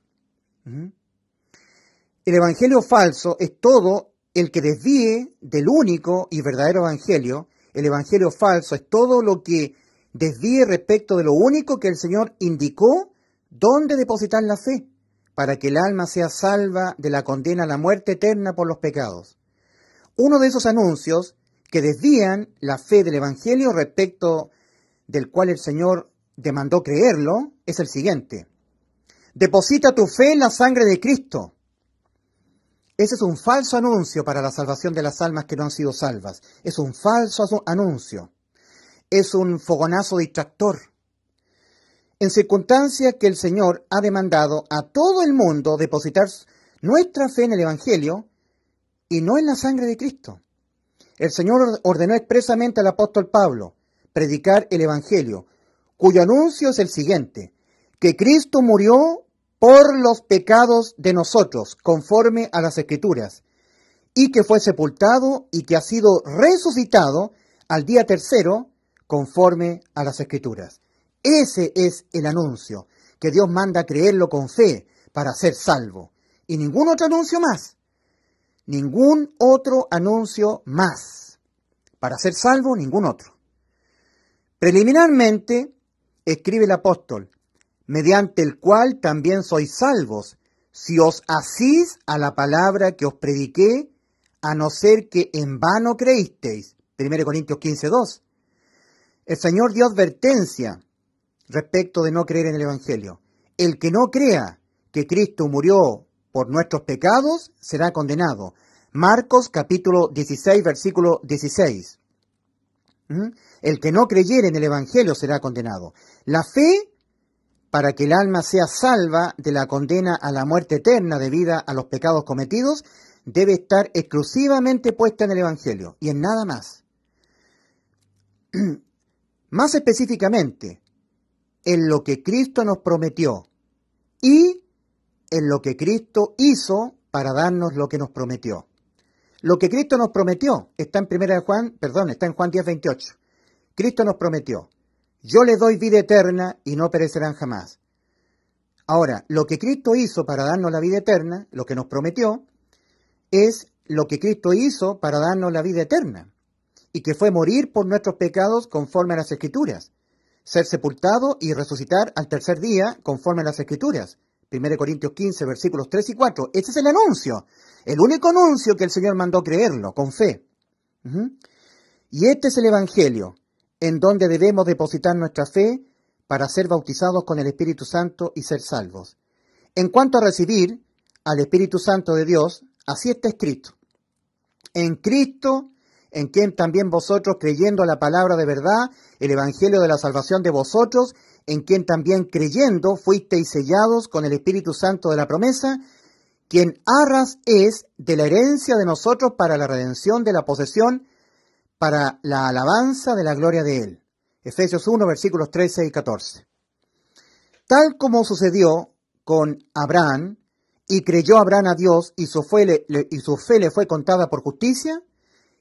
Speaker 1: El Evangelio falso es todo el que desvíe del único y verdadero Evangelio. El Evangelio falso es todo lo que desvíe respecto de lo único que el Señor indicó dónde depositar la fe, para que el alma sea salva de la condena a la muerte eterna por los pecados. Uno de esos anuncios que desvían la fe del Evangelio respecto del cual el Señor demandó creerlo es el siguiente. Deposita tu fe en la sangre de Cristo. Ese es un falso anuncio para la salvación de las almas que no han sido salvas. Es un falso anuncio. Es un fogonazo distractor. En circunstancias que el Señor ha demandado a todo el mundo depositar nuestra fe en el Evangelio y no en la sangre de Cristo. El Señor ordenó expresamente al apóstol Pablo predicar el Evangelio, cuyo anuncio es el siguiente, que Cristo murió por los pecados de nosotros, conforme a las Escrituras, y que fue sepultado y que ha sido resucitado al día tercero, conforme a las Escrituras. Ese es el anuncio, que Dios manda creerlo con fe para ser salvo. Y ningún otro anuncio más. Ningún otro anuncio más. Para ser salvo, ningún otro. Preliminarmente, escribe el apóstol, mediante el cual también sois salvos, si os asís a la palabra que os prediqué, a no ser que en vano creísteis. 1 Corintios 15, 2. El Señor dio advertencia respecto de no creer en el Evangelio. El que no crea que Cristo murió por nuestros pecados será condenado. Marcos capítulo 16, versículo 16. ¿Mm? El que no creyere en el Evangelio será condenado. La fe para que el alma sea salva de la condena a la muerte eterna debida a los pecados cometidos, debe estar exclusivamente puesta en el Evangelio y en nada más. más específicamente, en lo que Cristo nos prometió y en lo que Cristo hizo para darnos lo que nos prometió. Lo que Cristo nos prometió está en primera de Juan, perdón, está en Juan 10, 28. Cristo nos prometió yo le doy vida eterna y no perecerán jamás. Ahora, lo que Cristo hizo para darnos la vida eterna, lo que nos prometió, es lo que Cristo hizo para darnos la vida eterna, y que fue morir por nuestros pecados conforme a las Escrituras, ser sepultado y resucitar al tercer día conforme a las Escrituras. 1 Corintios 15, versículos 3 y 4. Ese es el anuncio, el único anuncio que el Señor mandó creerlo, con fe. Y este es el Evangelio, en donde debemos depositar nuestra fe para ser bautizados con el Espíritu Santo y ser salvos. En cuanto a recibir al Espíritu Santo de Dios, así está escrito. En Cristo, en quien también vosotros, creyendo la palabra de verdad, el Evangelio de la salvación de vosotros, en quien también creyendo fuisteis sellados con el Espíritu Santo de la promesa, quien arras es de la herencia de nosotros para la redención de la posesión para la alabanza de la gloria de Él. Efesios 1, versículos 13 y 14. Tal como sucedió con Abraham, y creyó Abraham a Dios, y su fe le, y su fe le fue contada por justicia,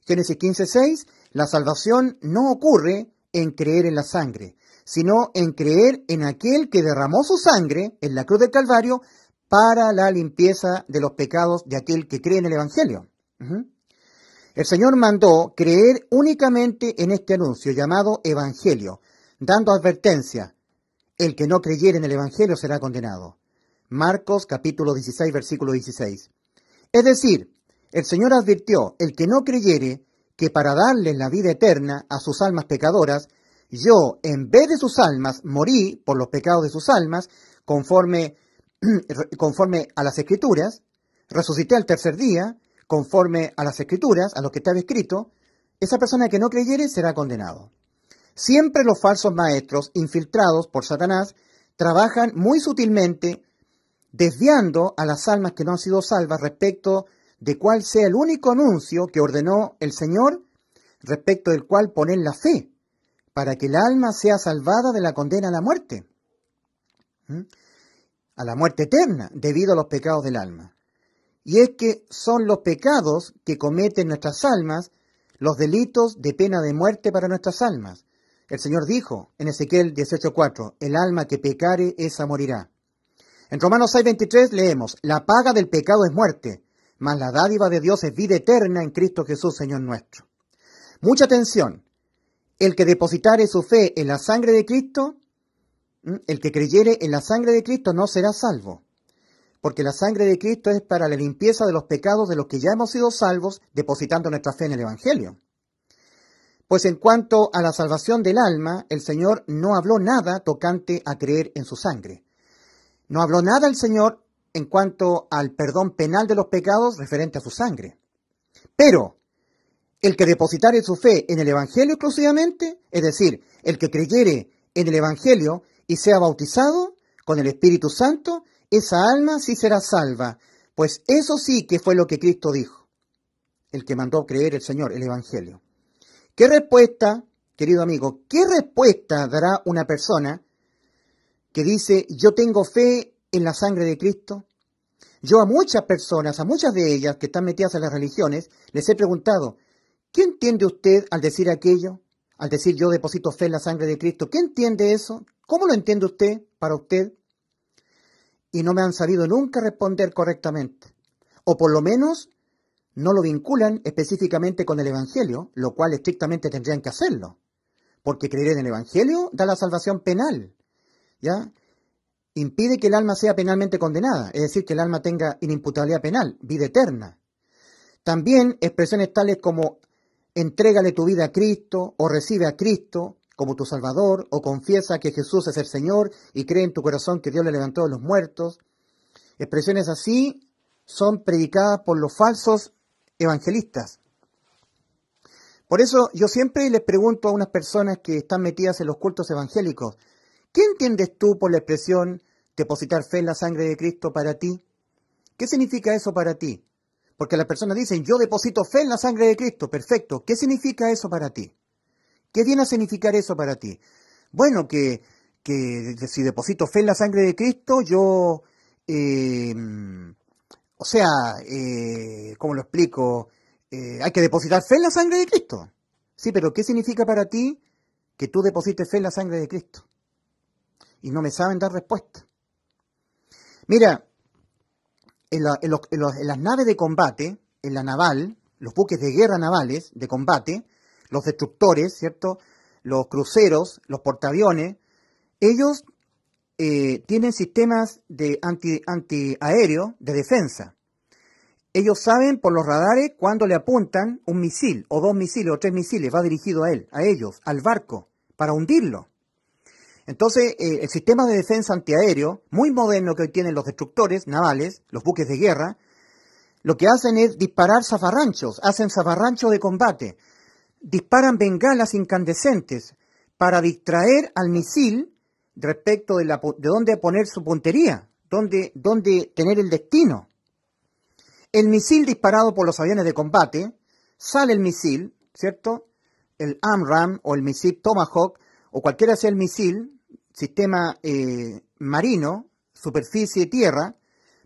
Speaker 1: Génesis 15, 6, la salvación no ocurre en creer en la sangre, sino en creer en aquel que derramó su sangre en la cruz del Calvario para la limpieza de los pecados de aquel que cree en el Evangelio. El Señor mandó creer únicamente en este anuncio llamado Evangelio, dando advertencia, el que no creyere en el Evangelio será condenado. Marcos capítulo 16, versículo 16. Es decir, el Señor advirtió, el que no creyere, que para darles la vida eterna a sus almas pecadoras, yo, en vez de sus almas, morí por los pecados de sus almas, conforme, conforme a las escrituras, resucité al tercer día, conforme a las escrituras, a lo que estaba escrito, esa persona que no creyere será condenado. Siempre los falsos maestros, infiltrados por Satanás, trabajan muy sutilmente desviando a las almas que no han sido salvas respecto de cuál sea el único anuncio que ordenó el Señor, respecto del cual poner la fe, para que el alma sea salvada de la condena a la muerte, a la muerte eterna, debido a los pecados del alma. Y es que son los pecados que cometen nuestras almas los delitos de pena de muerte para nuestras almas. El Señor dijo en Ezequiel 18:4, el alma que pecare, esa morirá. En Romanos 6:23 leemos, la paga del pecado es muerte, mas la dádiva de Dios es vida eterna en Cristo Jesús, Señor nuestro. Mucha atención, el que depositare su fe en la sangre de Cristo, el que creyere en la sangre de Cristo no será salvo, porque la sangre de Cristo es para la limpieza de los pecados de los que ya hemos sido salvos depositando nuestra fe en el Evangelio. Pues en cuanto a la salvación del alma, el Señor no habló nada tocante a creer en su sangre. No habló nada el Señor en cuanto al perdón penal de los pecados referente a su sangre. Pero el que depositare su fe en el Evangelio exclusivamente, es decir, el que creyere en el Evangelio y sea bautizado con el Espíritu Santo, esa alma sí será salva, pues eso sí que fue lo que Cristo dijo, el que mandó creer el Señor, el Evangelio. ¿Qué respuesta, querido amigo, qué respuesta dará una persona que dice, yo tengo fe en la sangre de Cristo? Yo a muchas personas, a muchas de ellas que están metidas en las religiones, les he preguntado, ¿Qué entiende usted al decir aquello? Al decir yo deposito fe en la sangre de Cristo. ¿Qué entiende eso? ¿Cómo lo entiende usted para usted? Y no me han sabido nunca responder correctamente. O por lo menos no lo vinculan específicamente con el Evangelio, lo cual estrictamente tendrían que hacerlo. Porque creer en el Evangelio da la salvación penal. ¿Ya? Impide que el alma sea penalmente condenada, es decir, que el alma tenga inimputabilidad penal, vida eterna. También expresiones tales como entrégale tu vida a Cristo o recibe a Cristo como tu Salvador o confiesa que Jesús es el Señor y cree en tu corazón que Dios le levantó de los muertos. Expresiones así son predicadas por los falsos evangelistas. Por eso yo siempre les pregunto a unas personas que están metidas en los cultos evangélicos, ¿qué entiendes tú por la expresión depositar fe en la sangre de Cristo para ti? ¿Qué significa eso para ti? Porque las personas dicen, yo deposito fe en la sangre de Cristo. Perfecto. ¿Qué significa eso para ti? ¿Qué viene a significar eso para ti? Bueno, que, si deposito fe en la sangre de Cristo, yo, eh, o sea, eh, ¿cómo lo explico? Eh, hay que depositar fe en la sangre de Cristo. Sí, pero ¿qué significa para ti que tú deposites fe en la sangre de Cristo? Y no me saben dar respuesta. Mira, en, las naves de combate, en la naval, los buques de guerra navales de combate, los destructores, ¿cierto? Los cruceros, los portaaviones, ellos eh, tienen sistemas de anti, antiaéreo de defensa. Ellos saben por los radares cuando le apuntan un misil, o dos misiles, o tres misiles, va dirigido a él, a ellos, al barco, para hundirlo. Entonces, eh, el sistema de defensa antiaéreo, muy moderno que hoy tienen los destructores navales, los buques de guerra, lo que hacen es disparar zafarranchos, hacen zafarranchos de combate, disparan bengalas incandescentes para distraer al misil respecto de, de dónde poner su puntería, dónde, dónde tener el destino. El misil disparado por los aviones de combate, sale el misil, ¿cierto? El AMRAM o el misil Tomahawk o cualquiera sea el misil, sistema eh, marino, superficie, tierra,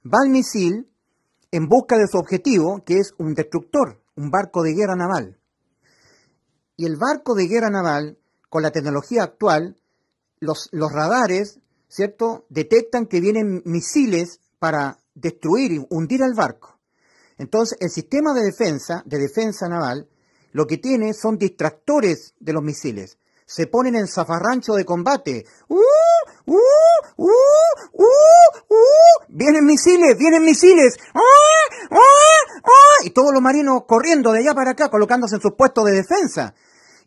Speaker 1: va el misil en busca de su objetivo, que es un destructor, un barco de guerra naval. Y el barco de guerra naval, con la tecnología actual, los, los radares, ¿cierto?, detectan que vienen misiles para destruir y hundir al barco. Entonces, el sistema de defensa, de defensa naval, lo que tiene son distractores de los misiles. Se ponen en zafarrancho de combate. ¡Uh! ¡Uh! ¡Uh! ¡Uh! ¡Uh! ¡Vienen misiles! ¡Vienen misiles! ¡Ah! ¡Ah! ¡Ah! Y todos los marinos corriendo de allá para acá, colocándose en sus puestos de defensa.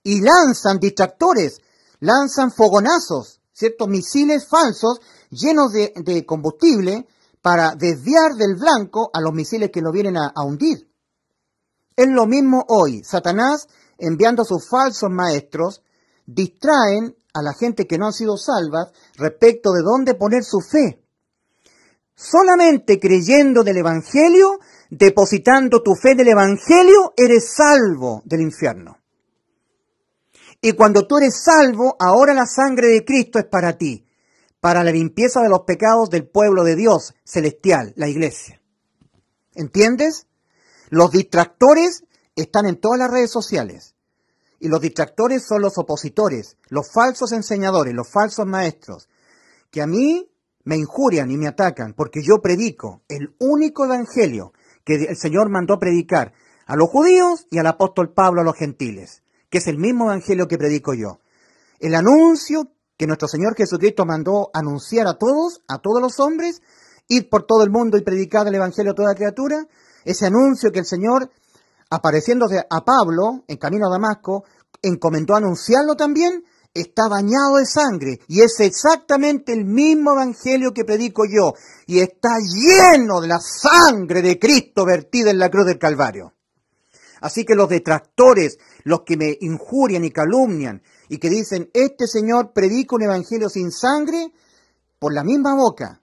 Speaker 1: Y lanzan distractores, lanzan fogonazos, ¿cierto? Misiles falsos llenos de, combustible para desviar del blanco a los misiles que lo vienen a, hundir. Es lo mismo hoy. Satanás, enviando a sus falsos maestros, distraen a la gente que no han sido salvas respecto de dónde poner su fe. Solamente creyendo del Evangelio, depositando tu fe en el Evangelio, eres salvo del infierno. Y cuando tú eres salvo, ahora la sangre de Cristo es para ti para la limpieza de los pecados del pueblo de Dios celestial, la iglesia. ¿Entiendes? Los distractores están en todas las redes sociales. Y los distractores son los opositores, los falsos enseñadores, los falsos maestros, que a mí me injurian y me atacan porque yo predico el único evangelio que el Señor mandó predicar a los judíos y al apóstol Pablo a los gentiles, que es el mismo evangelio que predico yo. El anuncio que nuestro Señor Jesucristo mandó anunciar a todos, a todos los hombres, ir por todo el mundo y predicar el Evangelio a toda criatura, ese anuncio que el Señor, apareciéndose a Pablo en camino a Damasco, encomendó anunciarlo también, está bañado de sangre y es exactamente el mismo evangelio que predico yo y está lleno de la sangre de Cristo vertida en la cruz del Calvario. Así que los detractores, los que me injurian y calumnian y que dicen, este Señor predica un evangelio sin sangre, por la misma boca,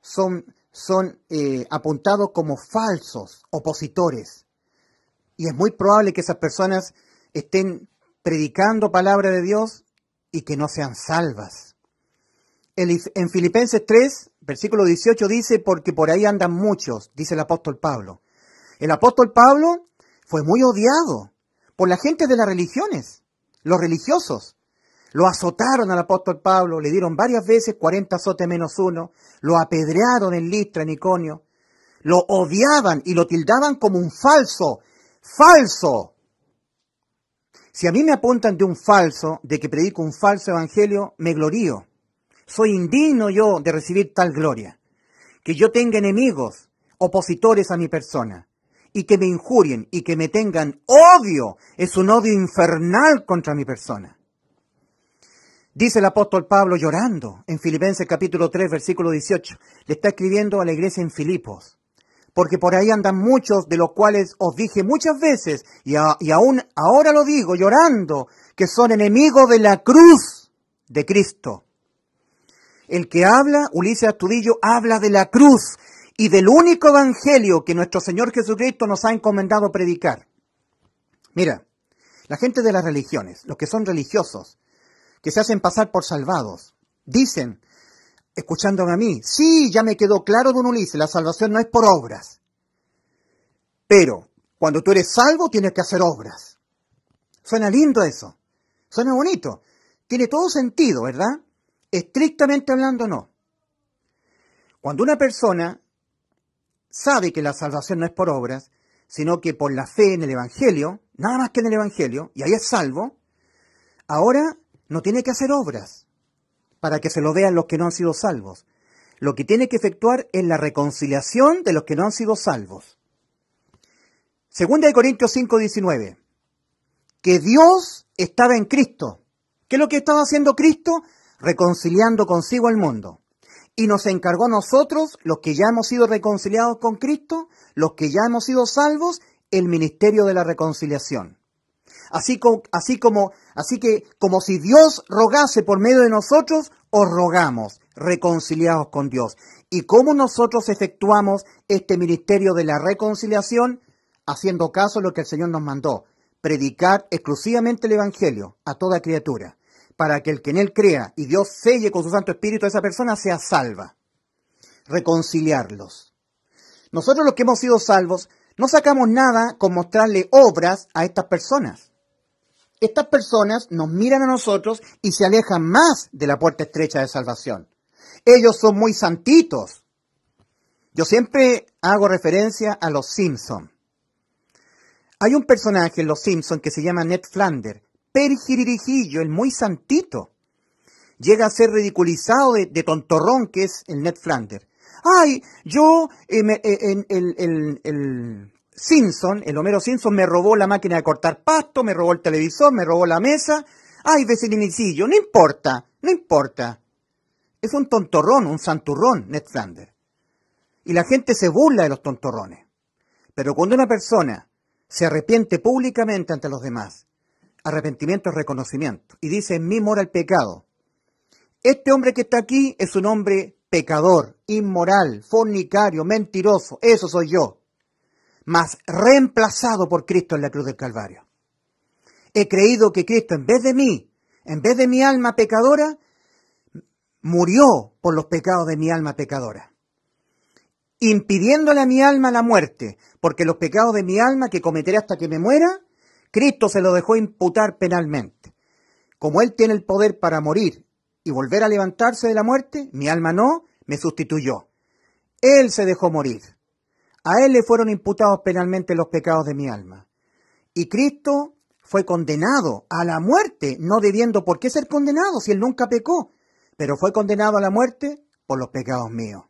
Speaker 1: son, son eh, apuntados como falsos opositores. Y es muy probable que esas personas estén predicando palabra de Dios y que no sean salvas. En Filipenses 3, versículo 18 dice, porque por ahí andan muchos, dice el apóstol Pablo. El apóstol Pablo fue muy odiado por la gente de las religiones, los religiosos. Lo azotaron al apóstol Pablo, le dieron varias veces 40 azotes menos uno, lo apedrearon en Listra, en Iconio, lo odiaban y lo tildaban como un falso, falso. Si a mí me apuntan de un falso, de que predico un falso evangelio, me glorío. Soy indigno yo de recibir tal gloria. Que yo tenga enemigos, opositores a mi persona y que me injurien y que me tengan odio, es un odio infernal contra mi persona. Dice el apóstol Pablo llorando en Filipenses capítulo 3 versículo 18. Le está escribiendo a la iglesia en Filipos. Porque por ahí andan muchos de los cuales os dije muchas veces y, y aún ahora lo digo llorando que son enemigos de la cruz de Cristo. El que habla, Ulises Astudillo, habla de la cruz, y del único evangelio que nuestro Señor Jesucristo nos ha encomendado predicar. Mira, la gente de las religiones, los que son religiosos, que se hacen pasar por salvados, dicen, escuchándome a mí, sí, ya me quedó claro, don Ulises, la salvación no es por obras. Pero cuando tú eres salvo tienes que hacer obras. Suena lindo eso, suena bonito, tiene todo sentido, ¿verdad? Estrictamente hablando, no. Cuando una persona sabe que la salvación no es por obras, sino que por la fe en el Evangelio, nada más que en el Evangelio, y ahí es salvo, ahora no tiene que hacer obras para que se lo vean los que no han sido salvos. Lo que tiene que efectuar es la reconciliación de los que no han sido salvos. Segunda de Corintios 5, 19. Que Dios estaba en Cristo. ¿Qué es lo que estaba haciendo Cristo? Reconciliando consigo al mundo y nos encargó a nosotros, los que ya hemos sido reconciliados con Cristo, los que ya hemos sido salvos, el ministerio de la reconciliación. Así como, así como, así que, como si Dios rogase por medio de nosotros, os rogamos, reconciliados con Dios. ¿Y cómo nosotros efectuamos este ministerio de la reconciliación? Haciendo caso a lo que el Señor nos mandó, predicar exclusivamente el Evangelio a toda criatura para que el que en él crea y Dios selle con su Santo Espíritu a esa persona sea salva. Reconciliarlos. Nosotros los que hemos sido salvos no sacamos nada con mostrarle obras a estas personas. Estas personas nos miran a nosotros y se alejan más de la puerta estrecha de salvación. Ellos son muy santitos. Yo siempre hago referencia a los Simpson. Hay un personaje en los Simpson que se llama Ned Flanders, perijirijillo, el muy santito. Llega a ser ridiculizado de, tontorrón que es el Ned Flanders. Ay, yo, eh, eh, en el, el Simpson, el Homero Simpson, me robó la máquina de cortar pasto, me robó el televisor, me robó la mesa. Ay, vecinicillo, no importa, no importa. Es un tontorrón, un santurrón, Ned Flanders. Y la gente se burla de los tontorrones. Pero cuando una persona se arrepiente públicamente ante los demás Arrepentimiento es reconocimiento. Y dice, en mí mora el pecado. Este hombre que está aquí es un hombre pecador, inmoral, fornicario, mentiroso. Eso soy yo. Mas reemplazado por Cristo en la cruz del Calvario. He creído que Cristo, en vez de mí, en vez de mi alma pecadora, murió por los pecados de mi alma pecadora. Impidiéndole a mi alma la muerte, porque los pecados de mi alma que cometeré hasta que me muera, Cristo se lo dejó imputar penalmente. Como Él tiene el poder para morir y volver a levantarse de la muerte, mi alma no, me sustituyó. Él se dejó morir. A Él le fueron imputados penalmente los pecados de mi alma. Y Cristo fue condenado a la muerte, no debiendo por qué ser condenado si Él nunca pecó, pero fue condenado a la muerte por los pecados míos,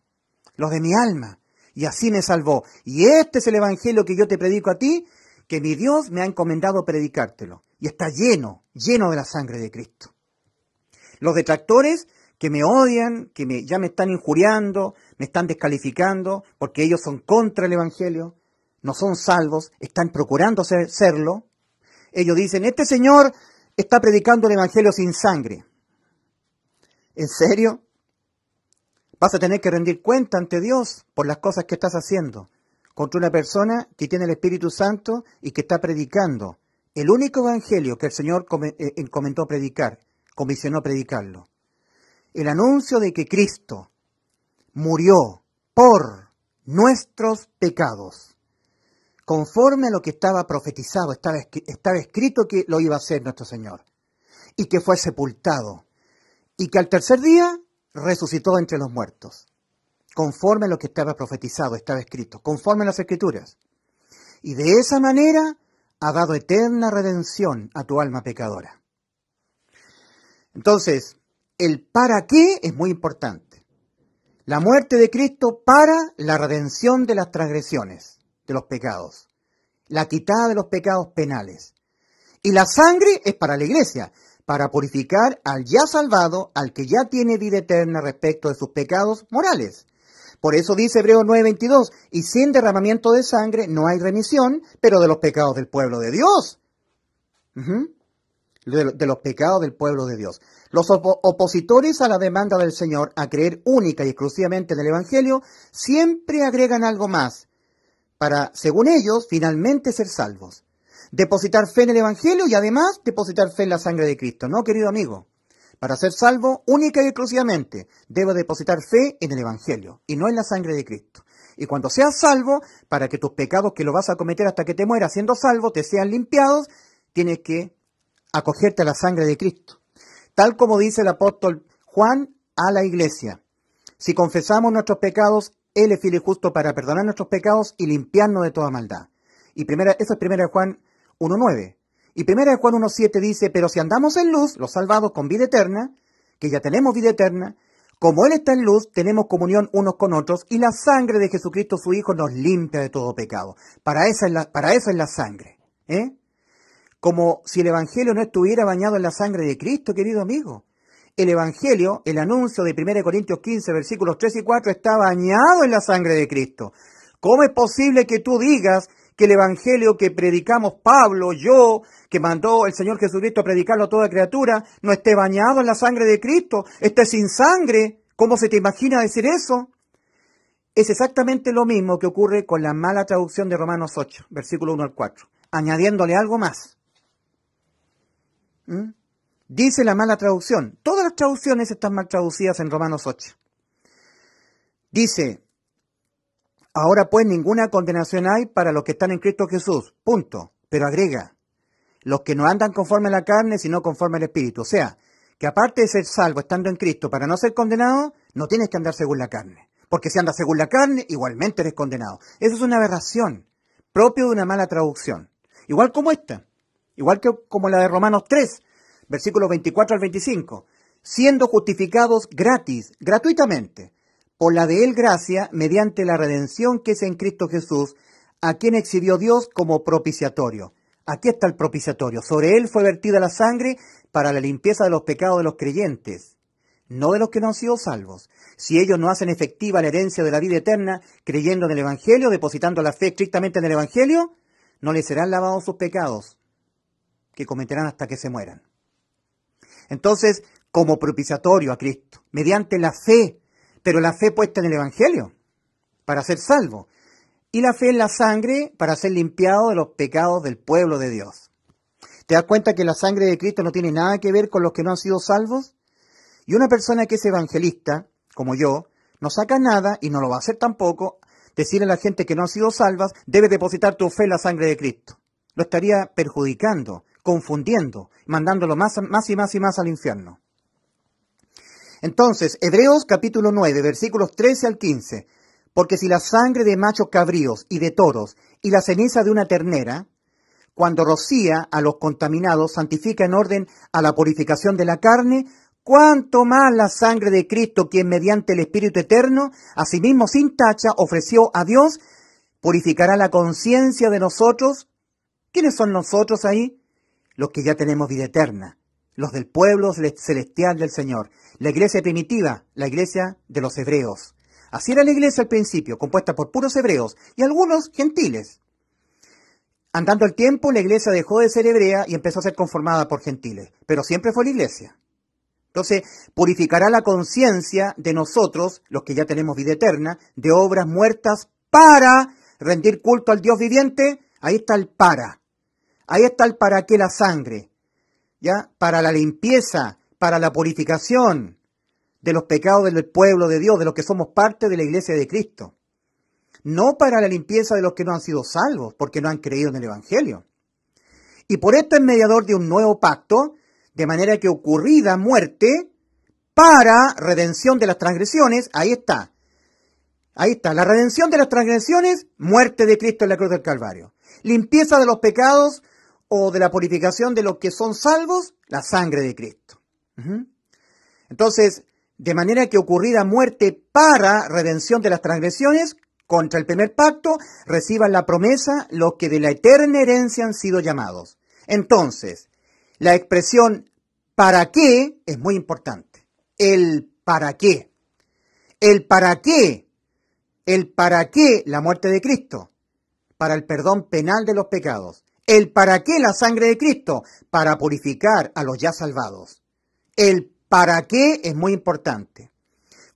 Speaker 1: los de mi alma. Y así me salvó. Y este es el Evangelio que yo te predico a ti, que mi Dios me ha encomendado predicártelo. Y está lleno, lleno de la sangre de Cristo. Los detractores que me odian, que me, ya me están injuriando, me están descalificando, porque ellos son contra el Evangelio, no son salvos, están procurando serlo. Ellos dicen, este señor está predicando el Evangelio sin sangre. ¿En serio? Vas a tener que rendir cuenta ante Dios por las cosas que estás haciendo contra una persona que tiene el Espíritu Santo y que está predicando el único evangelio que el Señor eh, encomendó predicar, comisionó predicarlo. El anuncio de que Cristo murió por nuestros pecados, conforme a lo que estaba profetizado, estaba escrito que lo iba a hacer nuestro Señor, y que fue sepultado, y que al tercer día resucitó entre los muertos conforme a lo que estaba profetizado, estaba escrito, conforme a las escrituras. Y de esa manera ha dado eterna redención a tu alma pecadora. Entonces, el para qué es muy importante. La muerte de Cristo para la redención de las transgresiones, de los pecados. La quitada de los pecados penales. Y la sangre es para la iglesia, para purificar al ya salvado, al que ya tiene vida eterna respecto de sus pecados morales. Por eso dice Hebreos 9:22, y sin derramamiento de sangre no hay remisión, pero de los pecados del pueblo de Dios. de, los pecados del pueblo de Dios. Los opositores a la demanda del Señor a creer única y exclusivamente en el Evangelio siempre agregan algo más para, según ellos, finalmente ser salvos. Depositar fe en el Evangelio y además depositar fe en la sangre de Cristo. No, querido amigo. Para ser salvo, única y exclusivamente, debo depositar fe en el Evangelio y no en la sangre de Cristo. Y cuando seas salvo, para que tus pecados que lo vas a cometer hasta que te mueras siendo salvo te sean limpiados, tienes que acogerte a la sangre de Cristo. Tal como dice el apóstol Juan a la iglesia. Si confesamos nuestros pecados, Él es fiel y justo para perdonar nuestros pecados y limpiarnos de toda maldad. Y primera, eso es primera de Juan 1.9. Y primera de Juan 1.7 dice, pero si andamos en luz, los salvados con vida eterna, que ya tenemos vida eterna, como Él está en luz, tenemos comunión unos con otros y la sangre de Jesucristo su Hijo nos limpia de todo pecado. Para eso es la, para eso es la sangre. ¿eh? Como si el Evangelio no estuviera bañado en la sangre de Cristo, querido amigo. El Evangelio, el anuncio de 1 Corintios 15, versículos 3 y 4, está bañado en la sangre de Cristo. ¿Cómo es posible que tú digas que el Evangelio que predicamos Pablo, yo, que mandó el Señor Jesucristo a predicarlo a toda criatura, no esté bañado en la sangre de Cristo, esté sin sangre. ¿Cómo se te imagina decir eso? Es exactamente lo mismo que ocurre con la mala traducción de Romanos 8, versículo 1 al 4, añadiéndole algo más. ¿Mm? Dice la mala traducción. Todas las traducciones están mal traducidas en Romanos 8. Dice, ahora pues ninguna condenación hay para los que están en Cristo Jesús. Punto. Pero agrega, los que no andan conforme a la carne, sino conforme al Espíritu. O sea, que aparte de ser salvo estando en Cristo para no ser condenado, no tienes que andar según la carne. Porque si andas según la carne, igualmente eres condenado. Eso es una aberración, propio de una mala traducción. Igual como esta, igual que como la de Romanos 3, versículos 24 al 25, siendo justificados gratis, gratuitamente, por la de él gracia, mediante la redención que es en Cristo Jesús, a quien exhibió Dios como propiciatorio. Aquí está el propiciatorio. Sobre él fue vertida la sangre para la limpieza de los pecados de los creyentes, no de los que no han sido salvos. Si ellos no hacen efectiva la herencia de la vida eterna, creyendo en el Evangelio, depositando la fe estrictamente en el Evangelio, no les serán lavados sus pecados, que cometerán hasta que se mueran. Entonces, como propiciatorio a Cristo, mediante la fe, pero la fe puesta en el Evangelio, para ser salvo, y la fe en la sangre para ser limpiado de los pecados del pueblo de Dios. ¿Te das cuenta que la sangre de Cristo no tiene nada que ver con los que no han sido salvos? Y una persona que es evangelista, como yo, no saca nada y no lo va a hacer tampoco, decirle a la gente que no han sido salvas, debe depositar tu fe en la sangre de Cristo. Lo estaría perjudicando, confundiendo, mandándolo más, más y más y más al infierno. Entonces, Hebreos capítulo 9, versículos 13 al 15. Porque si la sangre de machos cabríos y de toros y la ceniza de una ternera, cuando rocía a los contaminados, santifica en orden a la purificación de la carne, cuánto más la sangre de Cristo, quien mediante el Espíritu Eterno, asimismo sin tacha, ofreció a Dios, purificará la conciencia de nosotros. ¿Quiénes son nosotros ahí? los que ya tenemos vida eterna, los del pueblo celestial del Señor, la iglesia primitiva, la iglesia de los hebreos. Así era la iglesia al principio, compuesta por puros hebreos y algunos gentiles. Andando el tiempo, la iglesia dejó de ser hebrea y empezó a ser conformada por gentiles, pero siempre fue la iglesia. Entonces, purificará la conciencia de nosotros, los que ya tenemos vida eterna, de obras muertas para rendir culto al Dios viviente. Ahí está el para. Ahí está el para qué la sangre, ¿ya? Para la limpieza, para la purificación de los pecados del pueblo de Dios, de los que somos parte de la iglesia de Cristo. No para la limpieza de los que no han sido salvos, porque no han creído en el Evangelio. Y por esto es mediador de un nuevo pacto, de manera que ocurrida muerte, para redención de las transgresiones, ahí está. Ahí está, la redención de las transgresiones, muerte de Cristo en la cruz del Calvario. Limpieza de los pecados, o de la purificación de los que son salvos, la sangre de Cristo. Entonces, de manera que ocurrida muerte para redención de las transgresiones, contra el primer pacto, reciban la promesa los que de la eterna herencia han sido llamados. Entonces, la expresión para qué es muy importante. El para qué. El para qué. El para qué la muerte de Cristo. Para el perdón penal de los pecados. El para qué la sangre de Cristo, para purificar a los ya salvados. El para qué es muy importante.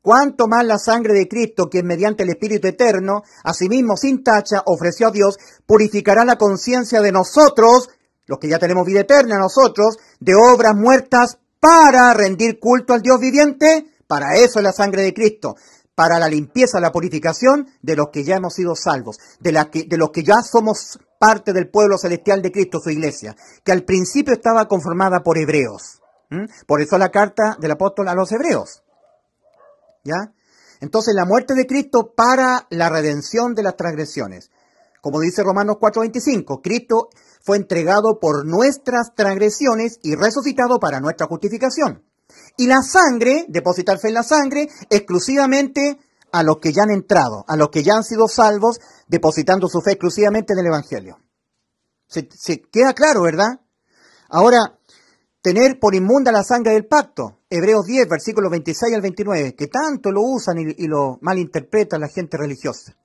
Speaker 1: Cuanto más la sangre de Cristo, quien mediante el Espíritu Eterno, asimismo sin tacha, ofreció a Dios, purificará la conciencia de nosotros, los que ya tenemos vida eterna nosotros, de obras muertas para rendir culto al Dios viviente. Para eso es la sangre de Cristo para la limpieza, la purificación de los que ya hemos sido salvos, de, de los que ya somos parte del pueblo celestial de Cristo, su iglesia, que al principio estaba conformada por hebreos. Por eso la carta del apóstol a los hebreos. ¿Ya? Entonces la muerte de Cristo para la redención de las transgresiones. Como dice Romanos 4:25, Cristo fue entregado por nuestras transgresiones y resucitado para nuestra justificación. Y la sangre, depositar fe en la sangre, exclusivamente a los que ya han entrado, a los que ya han sido salvos, depositando su fe exclusivamente en el Evangelio. Se, queda claro, ¿verdad? Ahora, tener por inmunda la sangre del pacto, Hebreos 10, versículos 26 al 29, que tanto lo usan y, y lo malinterpretan la gente religiosa.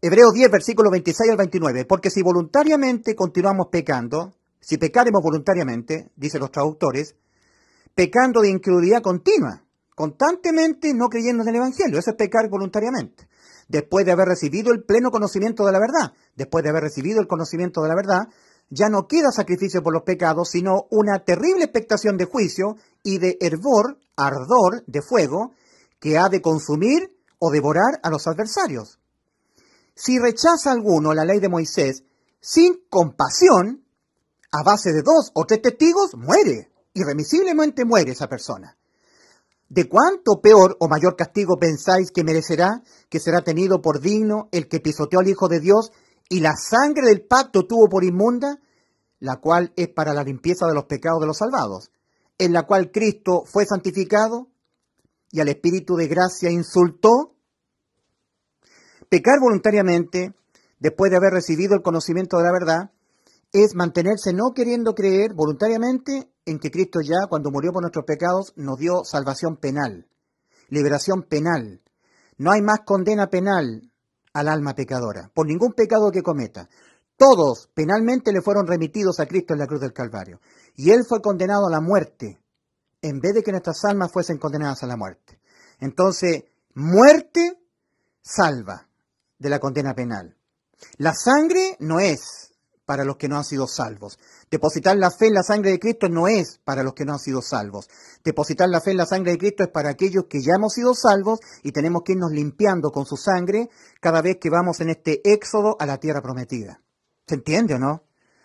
Speaker 1: Hebreos 10, versículos 26 al 29, porque si voluntariamente continuamos pecando, si pecaremos voluntariamente, dicen los traductores, pecando de incredulidad continua, constantemente no creyendo en el Evangelio. Eso es pecar voluntariamente. Después de haber recibido el pleno conocimiento de la verdad, después de haber recibido el conocimiento de la verdad, ya no queda sacrificio por los pecados, sino una terrible expectación de juicio y de hervor, ardor de fuego, que ha de consumir o devorar a los adversarios. Si rechaza alguno la ley de Moisés sin compasión, a base de dos o tres testigos, muere. Irremisiblemente muere esa persona. ¿De cuánto peor o mayor castigo pensáis que merecerá que será tenido por digno el que pisoteó al Hijo de Dios y la sangre del pacto tuvo por inmunda, la cual es para la limpieza de los pecados de los salvados, en la cual Cristo fue santificado y al Espíritu de gracia insultó? Pecar voluntariamente, después de haber recibido el conocimiento de la verdad, es mantenerse no queriendo creer voluntariamente en que Cristo ya, cuando murió por nuestros pecados, nos dio salvación penal, liberación penal. No hay más condena penal al alma pecadora, por ningún pecado que cometa. Todos penalmente le fueron remitidos a Cristo en la cruz del Calvario. Y Él fue condenado a la muerte, en vez de que nuestras almas fuesen condenadas a la muerte. Entonces, muerte salva de la condena penal. La sangre no es para los que no han sido salvos. Depositar la fe en la sangre de Cristo no es para los que no han sido salvos. Depositar la fe en la sangre de Cristo es para aquellos que ya hemos sido salvos y tenemos que irnos limpiando con su sangre cada vez que vamos en este éxodo a la tierra prometida. ¿Se entiende o no?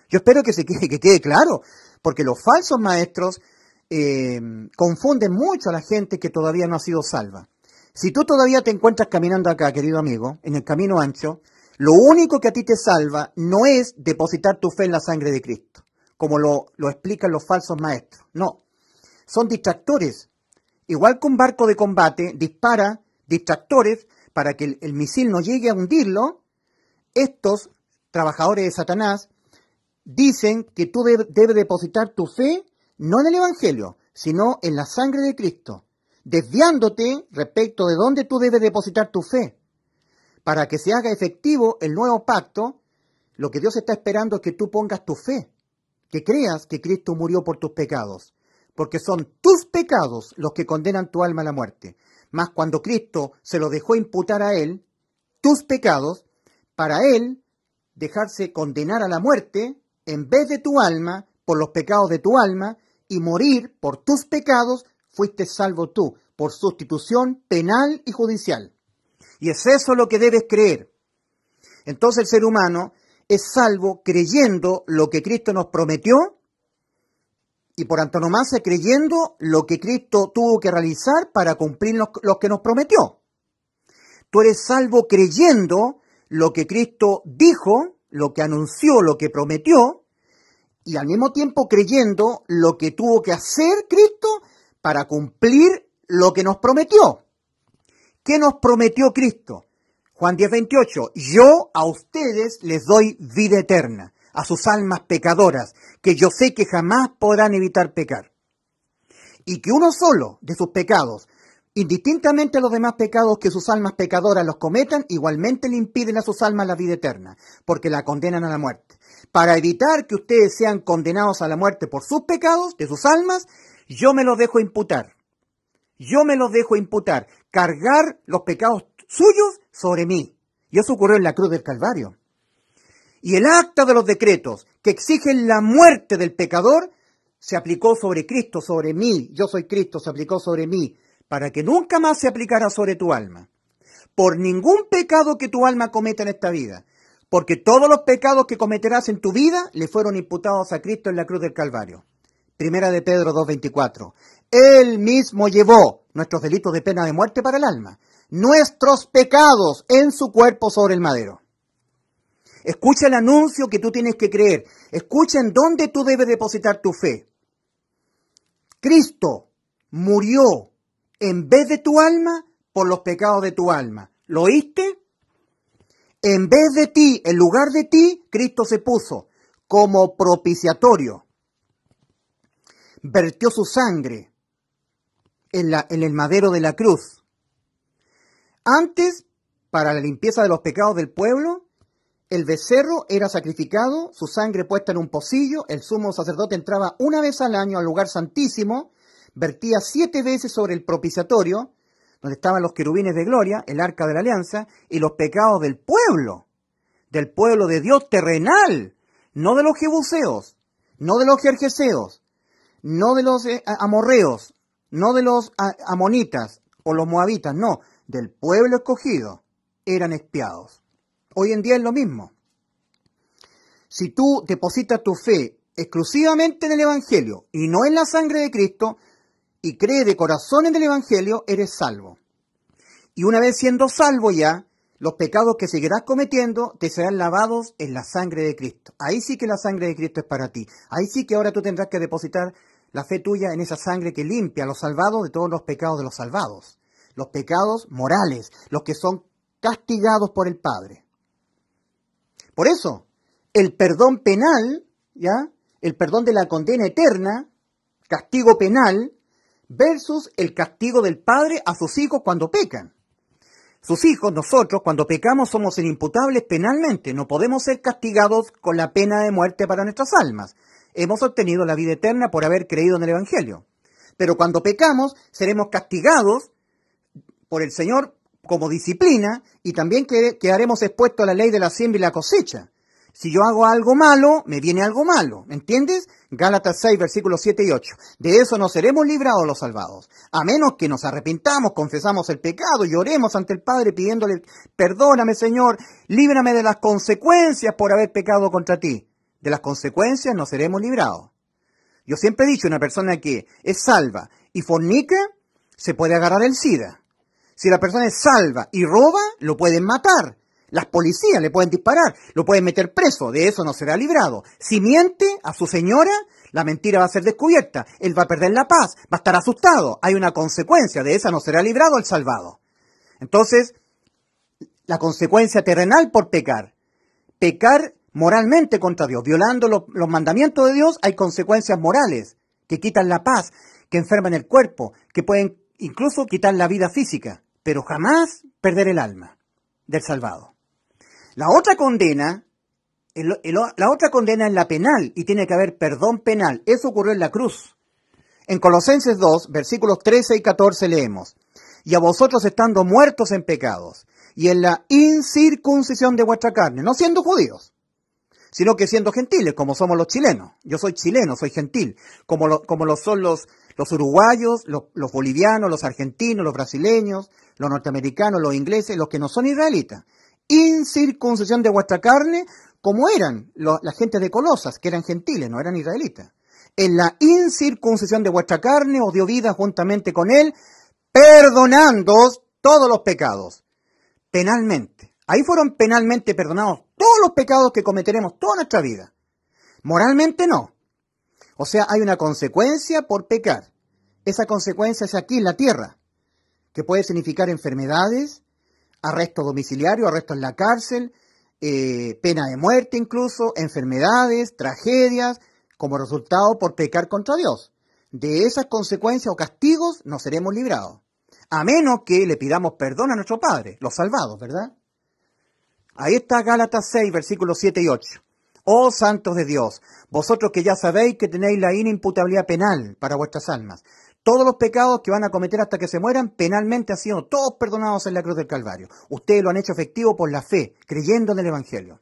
Speaker 1: Yo espero que, se quede, que quede claro, porque los falsos maestros eh, confunden mucho a la gente que todavía no ha sido salva. Si tú todavía te encuentras caminando acá, querido amigo, en el camino ancho, lo único que a ti te salva no es depositar tu fe en la sangre de Cristo como lo, explican los falsos maestros. No, son distractores. Igual que un barco de combate dispara distractores para que el, misil no llegue a hundirlo, estos trabajadores de Satanás dicen que tú debes depositar tu fe no en el Evangelio, sino en la sangre de Cristo, desviándote respecto de dónde tú debes depositar tu fe. Para que se haga efectivo el nuevo pacto, lo que Dios está esperando es que tú pongas tu fe que creas que Cristo murió por tus pecados, porque son tus pecados los que condenan tu alma a la muerte. Mas cuando Cristo se lo dejó imputar a él, tus pecados, para él dejarse condenar a la muerte, en vez de tu alma, por los pecados de tu alma, y morir por tus pecados, fuiste salvo tú, por sustitución penal y judicial. Y es eso lo que debes creer. Entonces el ser humano es salvo creyendo lo que Cristo nos prometió y por antonomasia creyendo lo que Cristo tuvo que realizar para cumplir lo, que nos prometió. Tú eres salvo creyendo lo que Cristo dijo, lo que anunció, lo que prometió, y al mismo tiempo creyendo lo que tuvo que hacer Cristo para cumplir lo que nos prometió. ¿Qué nos prometió Cristo? Juan 10, 28, yo a ustedes les doy vida eterna, a sus almas pecadoras, que yo sé que jamás podrán evitar pecar. Y que uno solo de sus pecados, indistintamente a los demás pecados que sus almas pecadoras los cometan, igualmente le impiden a sus almas la vida eterna, porque la condenan a la muerte. Para evitar que ustedes sean condenados a la muerte por sus pecados, de sus almas, yo me los dejo imputar. Yo me los dejo imputar, cargar los pecados suyos sobre mí. Y eso ocurrió en la cruz del Calvario. Y el acta de los decretos que exigen la muerte del pecador se aplicó sobre Cristo, sobre mí. Yo soy Cristo, se aplicó sobre mí, para que nunca más se aplicara sobre tu alma. Por ningún pecado que tu alma cometa en esta vida. Porque todos los pecados que cometerás en tu vida le fueron imputados a Cristo en la cruz del Calvario. Primera de Pedro 2.24. Él mismo llevó nuestros delitos de pena de muerte para el alma nuestros pecados en su cuerpo sobre el madero. Escucha el anuncio que tú tienes que creer. Escucha en dónde tú debes depositar tu fe. Cristo murió en vez de tu alma por los pecados de tu alma. ¿Lo oíste? En vez de ti, en lugar de ti, Cristo se puso como propiciatorio. Vertió su sangre en, la, en el madero de la cruz. Antes, para la limpieza de los pecados del pueblo, el becerro era sacrificado, su sangre puesta en un pocillo, el sumo sacerdote entraba una vez al año al lugar santísimo, vertía siete veces sobre el propiciatorio, donde estaban los querubines de gloria, el arca de la alianza, y los pecados del pueblo, del pueblo de Dios terrenal, no de los jebuseos, no de los jerjeseos, no de los eh, amorreos, no de los amonitas o los moabitas, no, del pueblo escogido, eran expiados. Hoy en día es lo mismo. Si tú depositas tu fe exclusivamente en el Evangelio y no en la sangre de Cristo, y crees de corazón en el Evangelio, eres salvo. Y una vez siendo salvo ya, los pecados que seguirás cometiendo te serán lavados en la sangre de Cristo. Ahí sí que la sangre de Cristo es para ti. Ahí sí que ahora tú tendrás que depositar la fe tuya en esa sangre que limpia a los salvados de todos los pecados de los salvados. Los pecados morales, los que son castigados por el Padre. Por eso, el perdón penal, ¿ya? El perdón de la condena eterna, castigo penal, versus el castigo del Padre a sus hijos cuando pecan. Sus hijos, nosotros, cuando pecamos, somos inimputables penalmente. No podemos ser castigados con la pena de muerte para nuestras almas. Hemos obtenido la vida eterna por haber creído en el Evangelio. Pero cuando pecamos, seremos castigados por el Señor como disciplina y también quedaremos expuestos a la ley de la siembra y la cosecha. Si yo hago algo malo, me viene algo malo. ¿Me entiendes? Gálatas 6, versículos 7 y 8. De eso no seremos librados los salvados. A menos que nos arrepintamos, confesamos el pecado y ante el Padre pidiéndole, perdóname Señor, líbrame de las consecuencias por haber pecado contra ti. De las consecuencias no seremos librados. Yo siempre he dicho, una persona que es salva y fornica, se puede agarrar el SIDA. Si la persona es salva y roba, lo pueden matar. Las policías le pueden disparar, lo pueden meter preso, de eso no será librado. Si miente a su señora, la mentira va a ser descubierta, él va a perder la paz, va a estar asustado, hay una consecuencia, de esa no será librado el salvado. Entonces, la consecuencia terrenal por pecar, pecar moralmente contra Dios, violando los, mandamientos de Dios, hay consecuencias morales que quitan la paz, que enferman el cuerpo, que pueden incluso quitar la vida física, pero jamás perder el alma del salvado. La otra condena, la otra condena es la penal y tiene que haber perdón penal. Eso ocurrió en la cruz. En Colosenses 2, versículos 13 y 14 leemos, y a vosotros estando muertos en pecados y en la incircuncisión de vuestra carne, no siendo judíos, sino que siendo gentiles, como somos los chilenos. Yo soy chileno, soy gentil, como lo, como son los, los uruguayos, los, los, bolivianos, los argentinos, los brasileños, los norteamericanos, los ingleses, los que no son israelitas incircuncisión de vuestra carne, como eran la gente de Colosas, que eran gentiles, no eran israelitas. En la incircuncisión de vuestra carne os dio vida juntamente con él, perdonándoos todos los pecados, penalmente. Ahí fueron penalmente perdonados todos los pecados que cometeremos toda nuestra vida. Moralmente no. O sea, hay una consecuencia por pecar. Esa consecuencia es aquí en la tierra, que puede significar enfermedades, arresto domiciliario, arresto en la cárcel, eh, pena de muerte incluso, enfermedades, tragedias, como resultado por pecar contra Dios. De esas consecuencias o castigos no seremos librados. A menos que le pidamos perdón a nuestro Padre, los salvados, ¿verdad? Ahí está Gálatas 6, versículos 7 y 8. Oh santos de Dios, vosotros que ya sabéis que tenéis la inimputabilidad penal para vuestras almas, todos los pecados que van a cometer hasta que se mueran, penalmente han sido todos perdonados en la cruz del Calvario. Ustedes lo han hecho efectivo por la fe, creyendo en el Evangelio.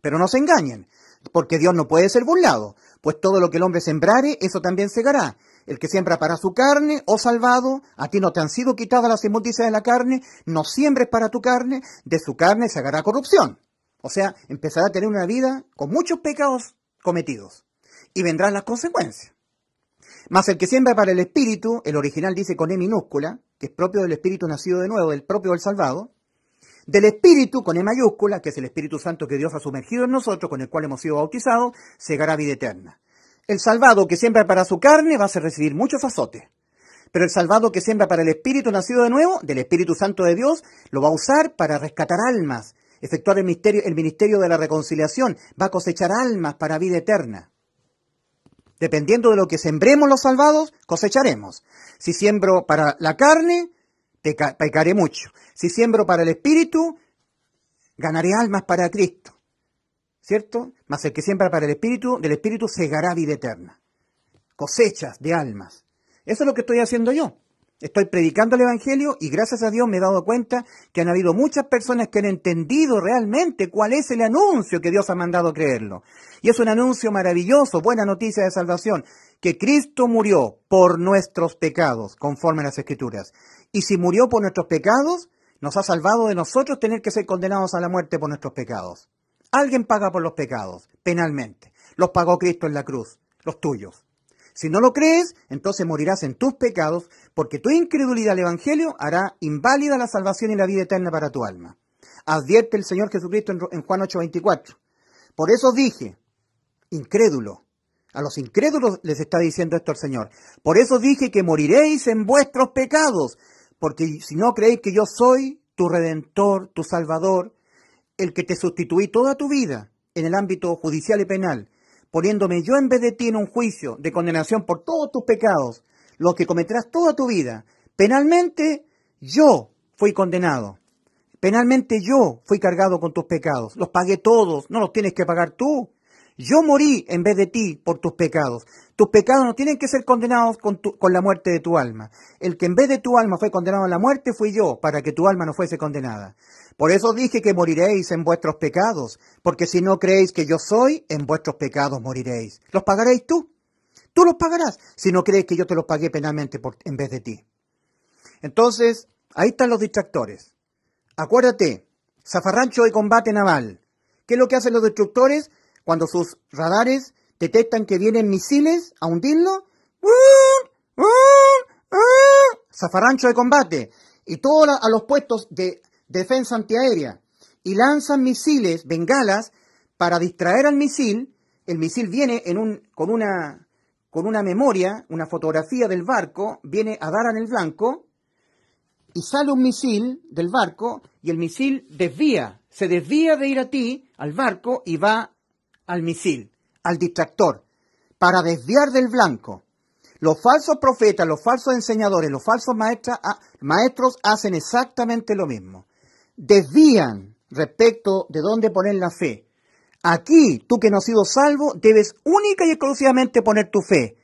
Speaker 1: Pero no se engañen, porque Dios no puede ser burlado, pues todo lo que el hombre sembrare, eso también segará. El que siembra para su carne, oh salvado, a ti no te han sido quitadas las inmundicias de la carne, no siembres para tu carne, de su carne se hará corrupción. O sea, empezará a tener una vida con muchos pecados cometidos. Y vendrán las consecuencias. Más el que siembra para el espíritu, el original dice con E minúscula, que es propio del espíritu nacido de nuevo, del propio del salvado, del espíritu con E mayúscula, que es el Espíritu Santo que Dios ha sumergido en nosotros, con el cual hemos sido bautizados, segará vida eterna. El salvado que siembra para su carne va a recibir muchos azotes. Pero el salvado que siembra para el Espíritu nacido de nuevo, del Espíritu Santo de Dios, lo va a usar para rescatar almas, efectuar el ministerio, ministerio de la reconciliación, va a cosechar almas para vida eterna. Dependiendo de lo que sembremos los salvados, cosecharemos. Si siembro para la carne, pecaré mucho. Si siembro para el espíritu, ganaré almas para Cristo. ¿Cierto? Mas el que siembra para el espíritu, del espíritu segará vida eterna. Cosechas de almas. Eso es lo que estoy haciendo yo. Estoy predicando el Evangelio y gracias a Dios me he dado cuenta que han habido muchas personas que han entendido realmente cuál es el anuncio que Dios ha mandado creerlo. Y es un anuncio maravilloso, buena noticia de salvación, que Cristo murió por nuestros pecados, conforme a las Escrituras. Y si murió por nuestros pecados, nos ha salvado de nosotros tener que ser condenados a la muerte por nuestros pecados. Alguien paga por los pecados, penalmente. Los pagó Cristo en la cruz, los tuyos. Si no lo crees, entonces morirás en tus pecados, porque tu incredulidad al Evangelio hará inválida la salvación y la vida eterna para tu alma. Advierte el Señor Jesucristo en Juan 8:24. Por eso dije, incrédulo, a los incrédulos les está diciendo esto el Señor. Por eso dije que moriréis en vuestros pecados, porque si no creéis que yo soy tu redentor, tu salvador, el que te sustituí toda tu vida en el ámbito judicial y penal, poniéndome yo en vez de ti en un juicio de condenación por todos tus pecados, los que cometerás toda tu vida. Penalmente yo fui condenado. Penalmente yo fui cargado con tus pecados. Los pagué todos, no los tienes que pagar tú. Yo morí en vez de ti por tus pecados. Tus pecados no tienen que ser condenados con, la muerte de tu alma. El que en vez de tu alma fue condenado a la muerte fui yo, para que tu alma no fuese condenada. Por eso dije que moriréis en vuestros pecados, porque si no creéis que yo soy, en vuestros pecados moriréis. ¿Los pagaréis tú? Tú los pagarás si no crees que yo te los pagué penalmente por, en vez de ti. Entonces, ahí están los distractores. Acuérdate, zafarrancho de combate naval. ¿Qué es lo que hacen los destructores cuando sus radares detectan que vienen misiles a hundirlo? Zafarrancho de combate. Y todos a los puestos de defensa antiaérea y lanzan misiles, bengalas, para distraer al misil. El misil viene con, una, con una memoria, una fotografía del barco, viene a dar en el blanco y sale un misil del barco y el misil desvía, se desvía de ir a ti, al barco, y va al misil, al distractor, para desviar del blanco. Los falsos profetas, los falsos enseñadores, los falsos maestros hacen exactamente lo mismo desvían respecto de dónde poner la fe. Aquí, tú que no has sido salvo, debes única y exclusivamente poner tu fe,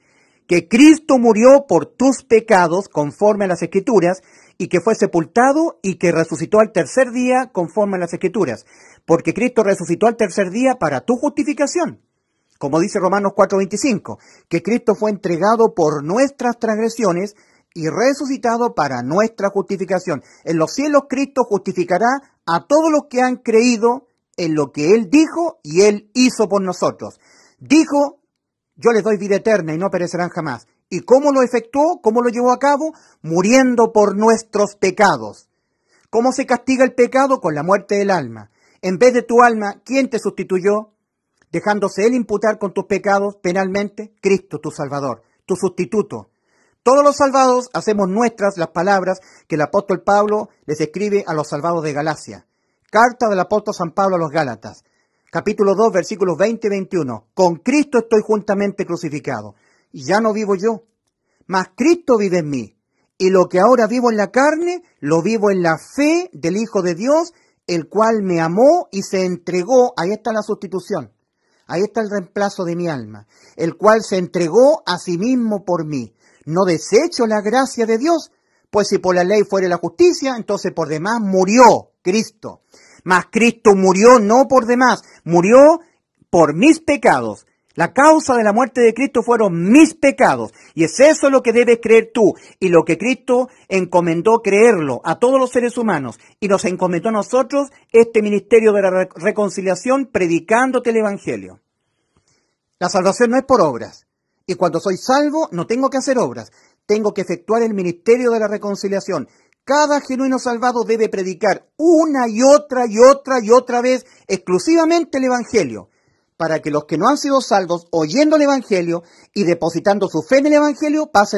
Speaker 1: que Cristo murió por tus pecados conforme a las Escrituras, y que fue sepultado y que resucitó al tercer día conforme a las Escrituras, porque Cristo resucitó al tercer día para tu justificación. Como dice Romanos 4:25, que Cristo fue entregado por nuestras transgresiones y resucitado para nuestra justificación. En los cielos Cristo justificará a todos los que han creído en lo que Él dijo y Él hizo por nosotros. Dijo, yo les doy vida eterna y no perecerán jamás. ¿Y cómo lo efectuó? ¿Cómo lo llevó a cabo? Muriendo por nuestros pecados. ¿Cómo se castiga el pecado? Con la muerte del alma. En vez de tu alma, ¿quién te sustituyó? Dejándose Él imputar con tus pecados penalmente, Cristo, tu Salvador, tu sustituto. Todos los salvados hacemos nuestras las palabras que el apóstol Pablo les escribe a los salvados de Galacia. Carta del apóstol San Pablo a los Gálatas. Capítulo 2, versículos 20 y 21. Con Cristo estoy juntamente crucificado. Y ya no vivo yo, mas Cristo vive en mí. Y lo que ahora vivo en la carne, lo vivo en la fe del Hijo de Dios, el cual me amó y se entregó. Ahí está la sustitución. Ahí está el reemplazo de mi alma. El cual se entregó a sí mismo por mí no desecho la gracia de Dios, pues si por la ley fuere la justicia, entonces por demás murió Cristo. Mas Cristo murió no por demás, murió por mis pecados. La causa de la muerte de Cristo fueron mis pecados. Y es eso lo que debes creer tú. Y lo que Cristo encomendó creerlo a todos los seres humanos. Y nos encomendó a nosotros este ministerio de la reconciliación predicándote el Evangelio. La salvación no es por obras. Y cuando soy salvo, no tengo que hacer obras, tengo que efectuar el ministerio de la reconciliación. Cada genuino salvado debe predicar una y otra y otra y otra vez exclusivamente el Evangelio, para que los que no han sido salvos, oyendo el Evangelio y depositando su fe en el Evangelio, pasen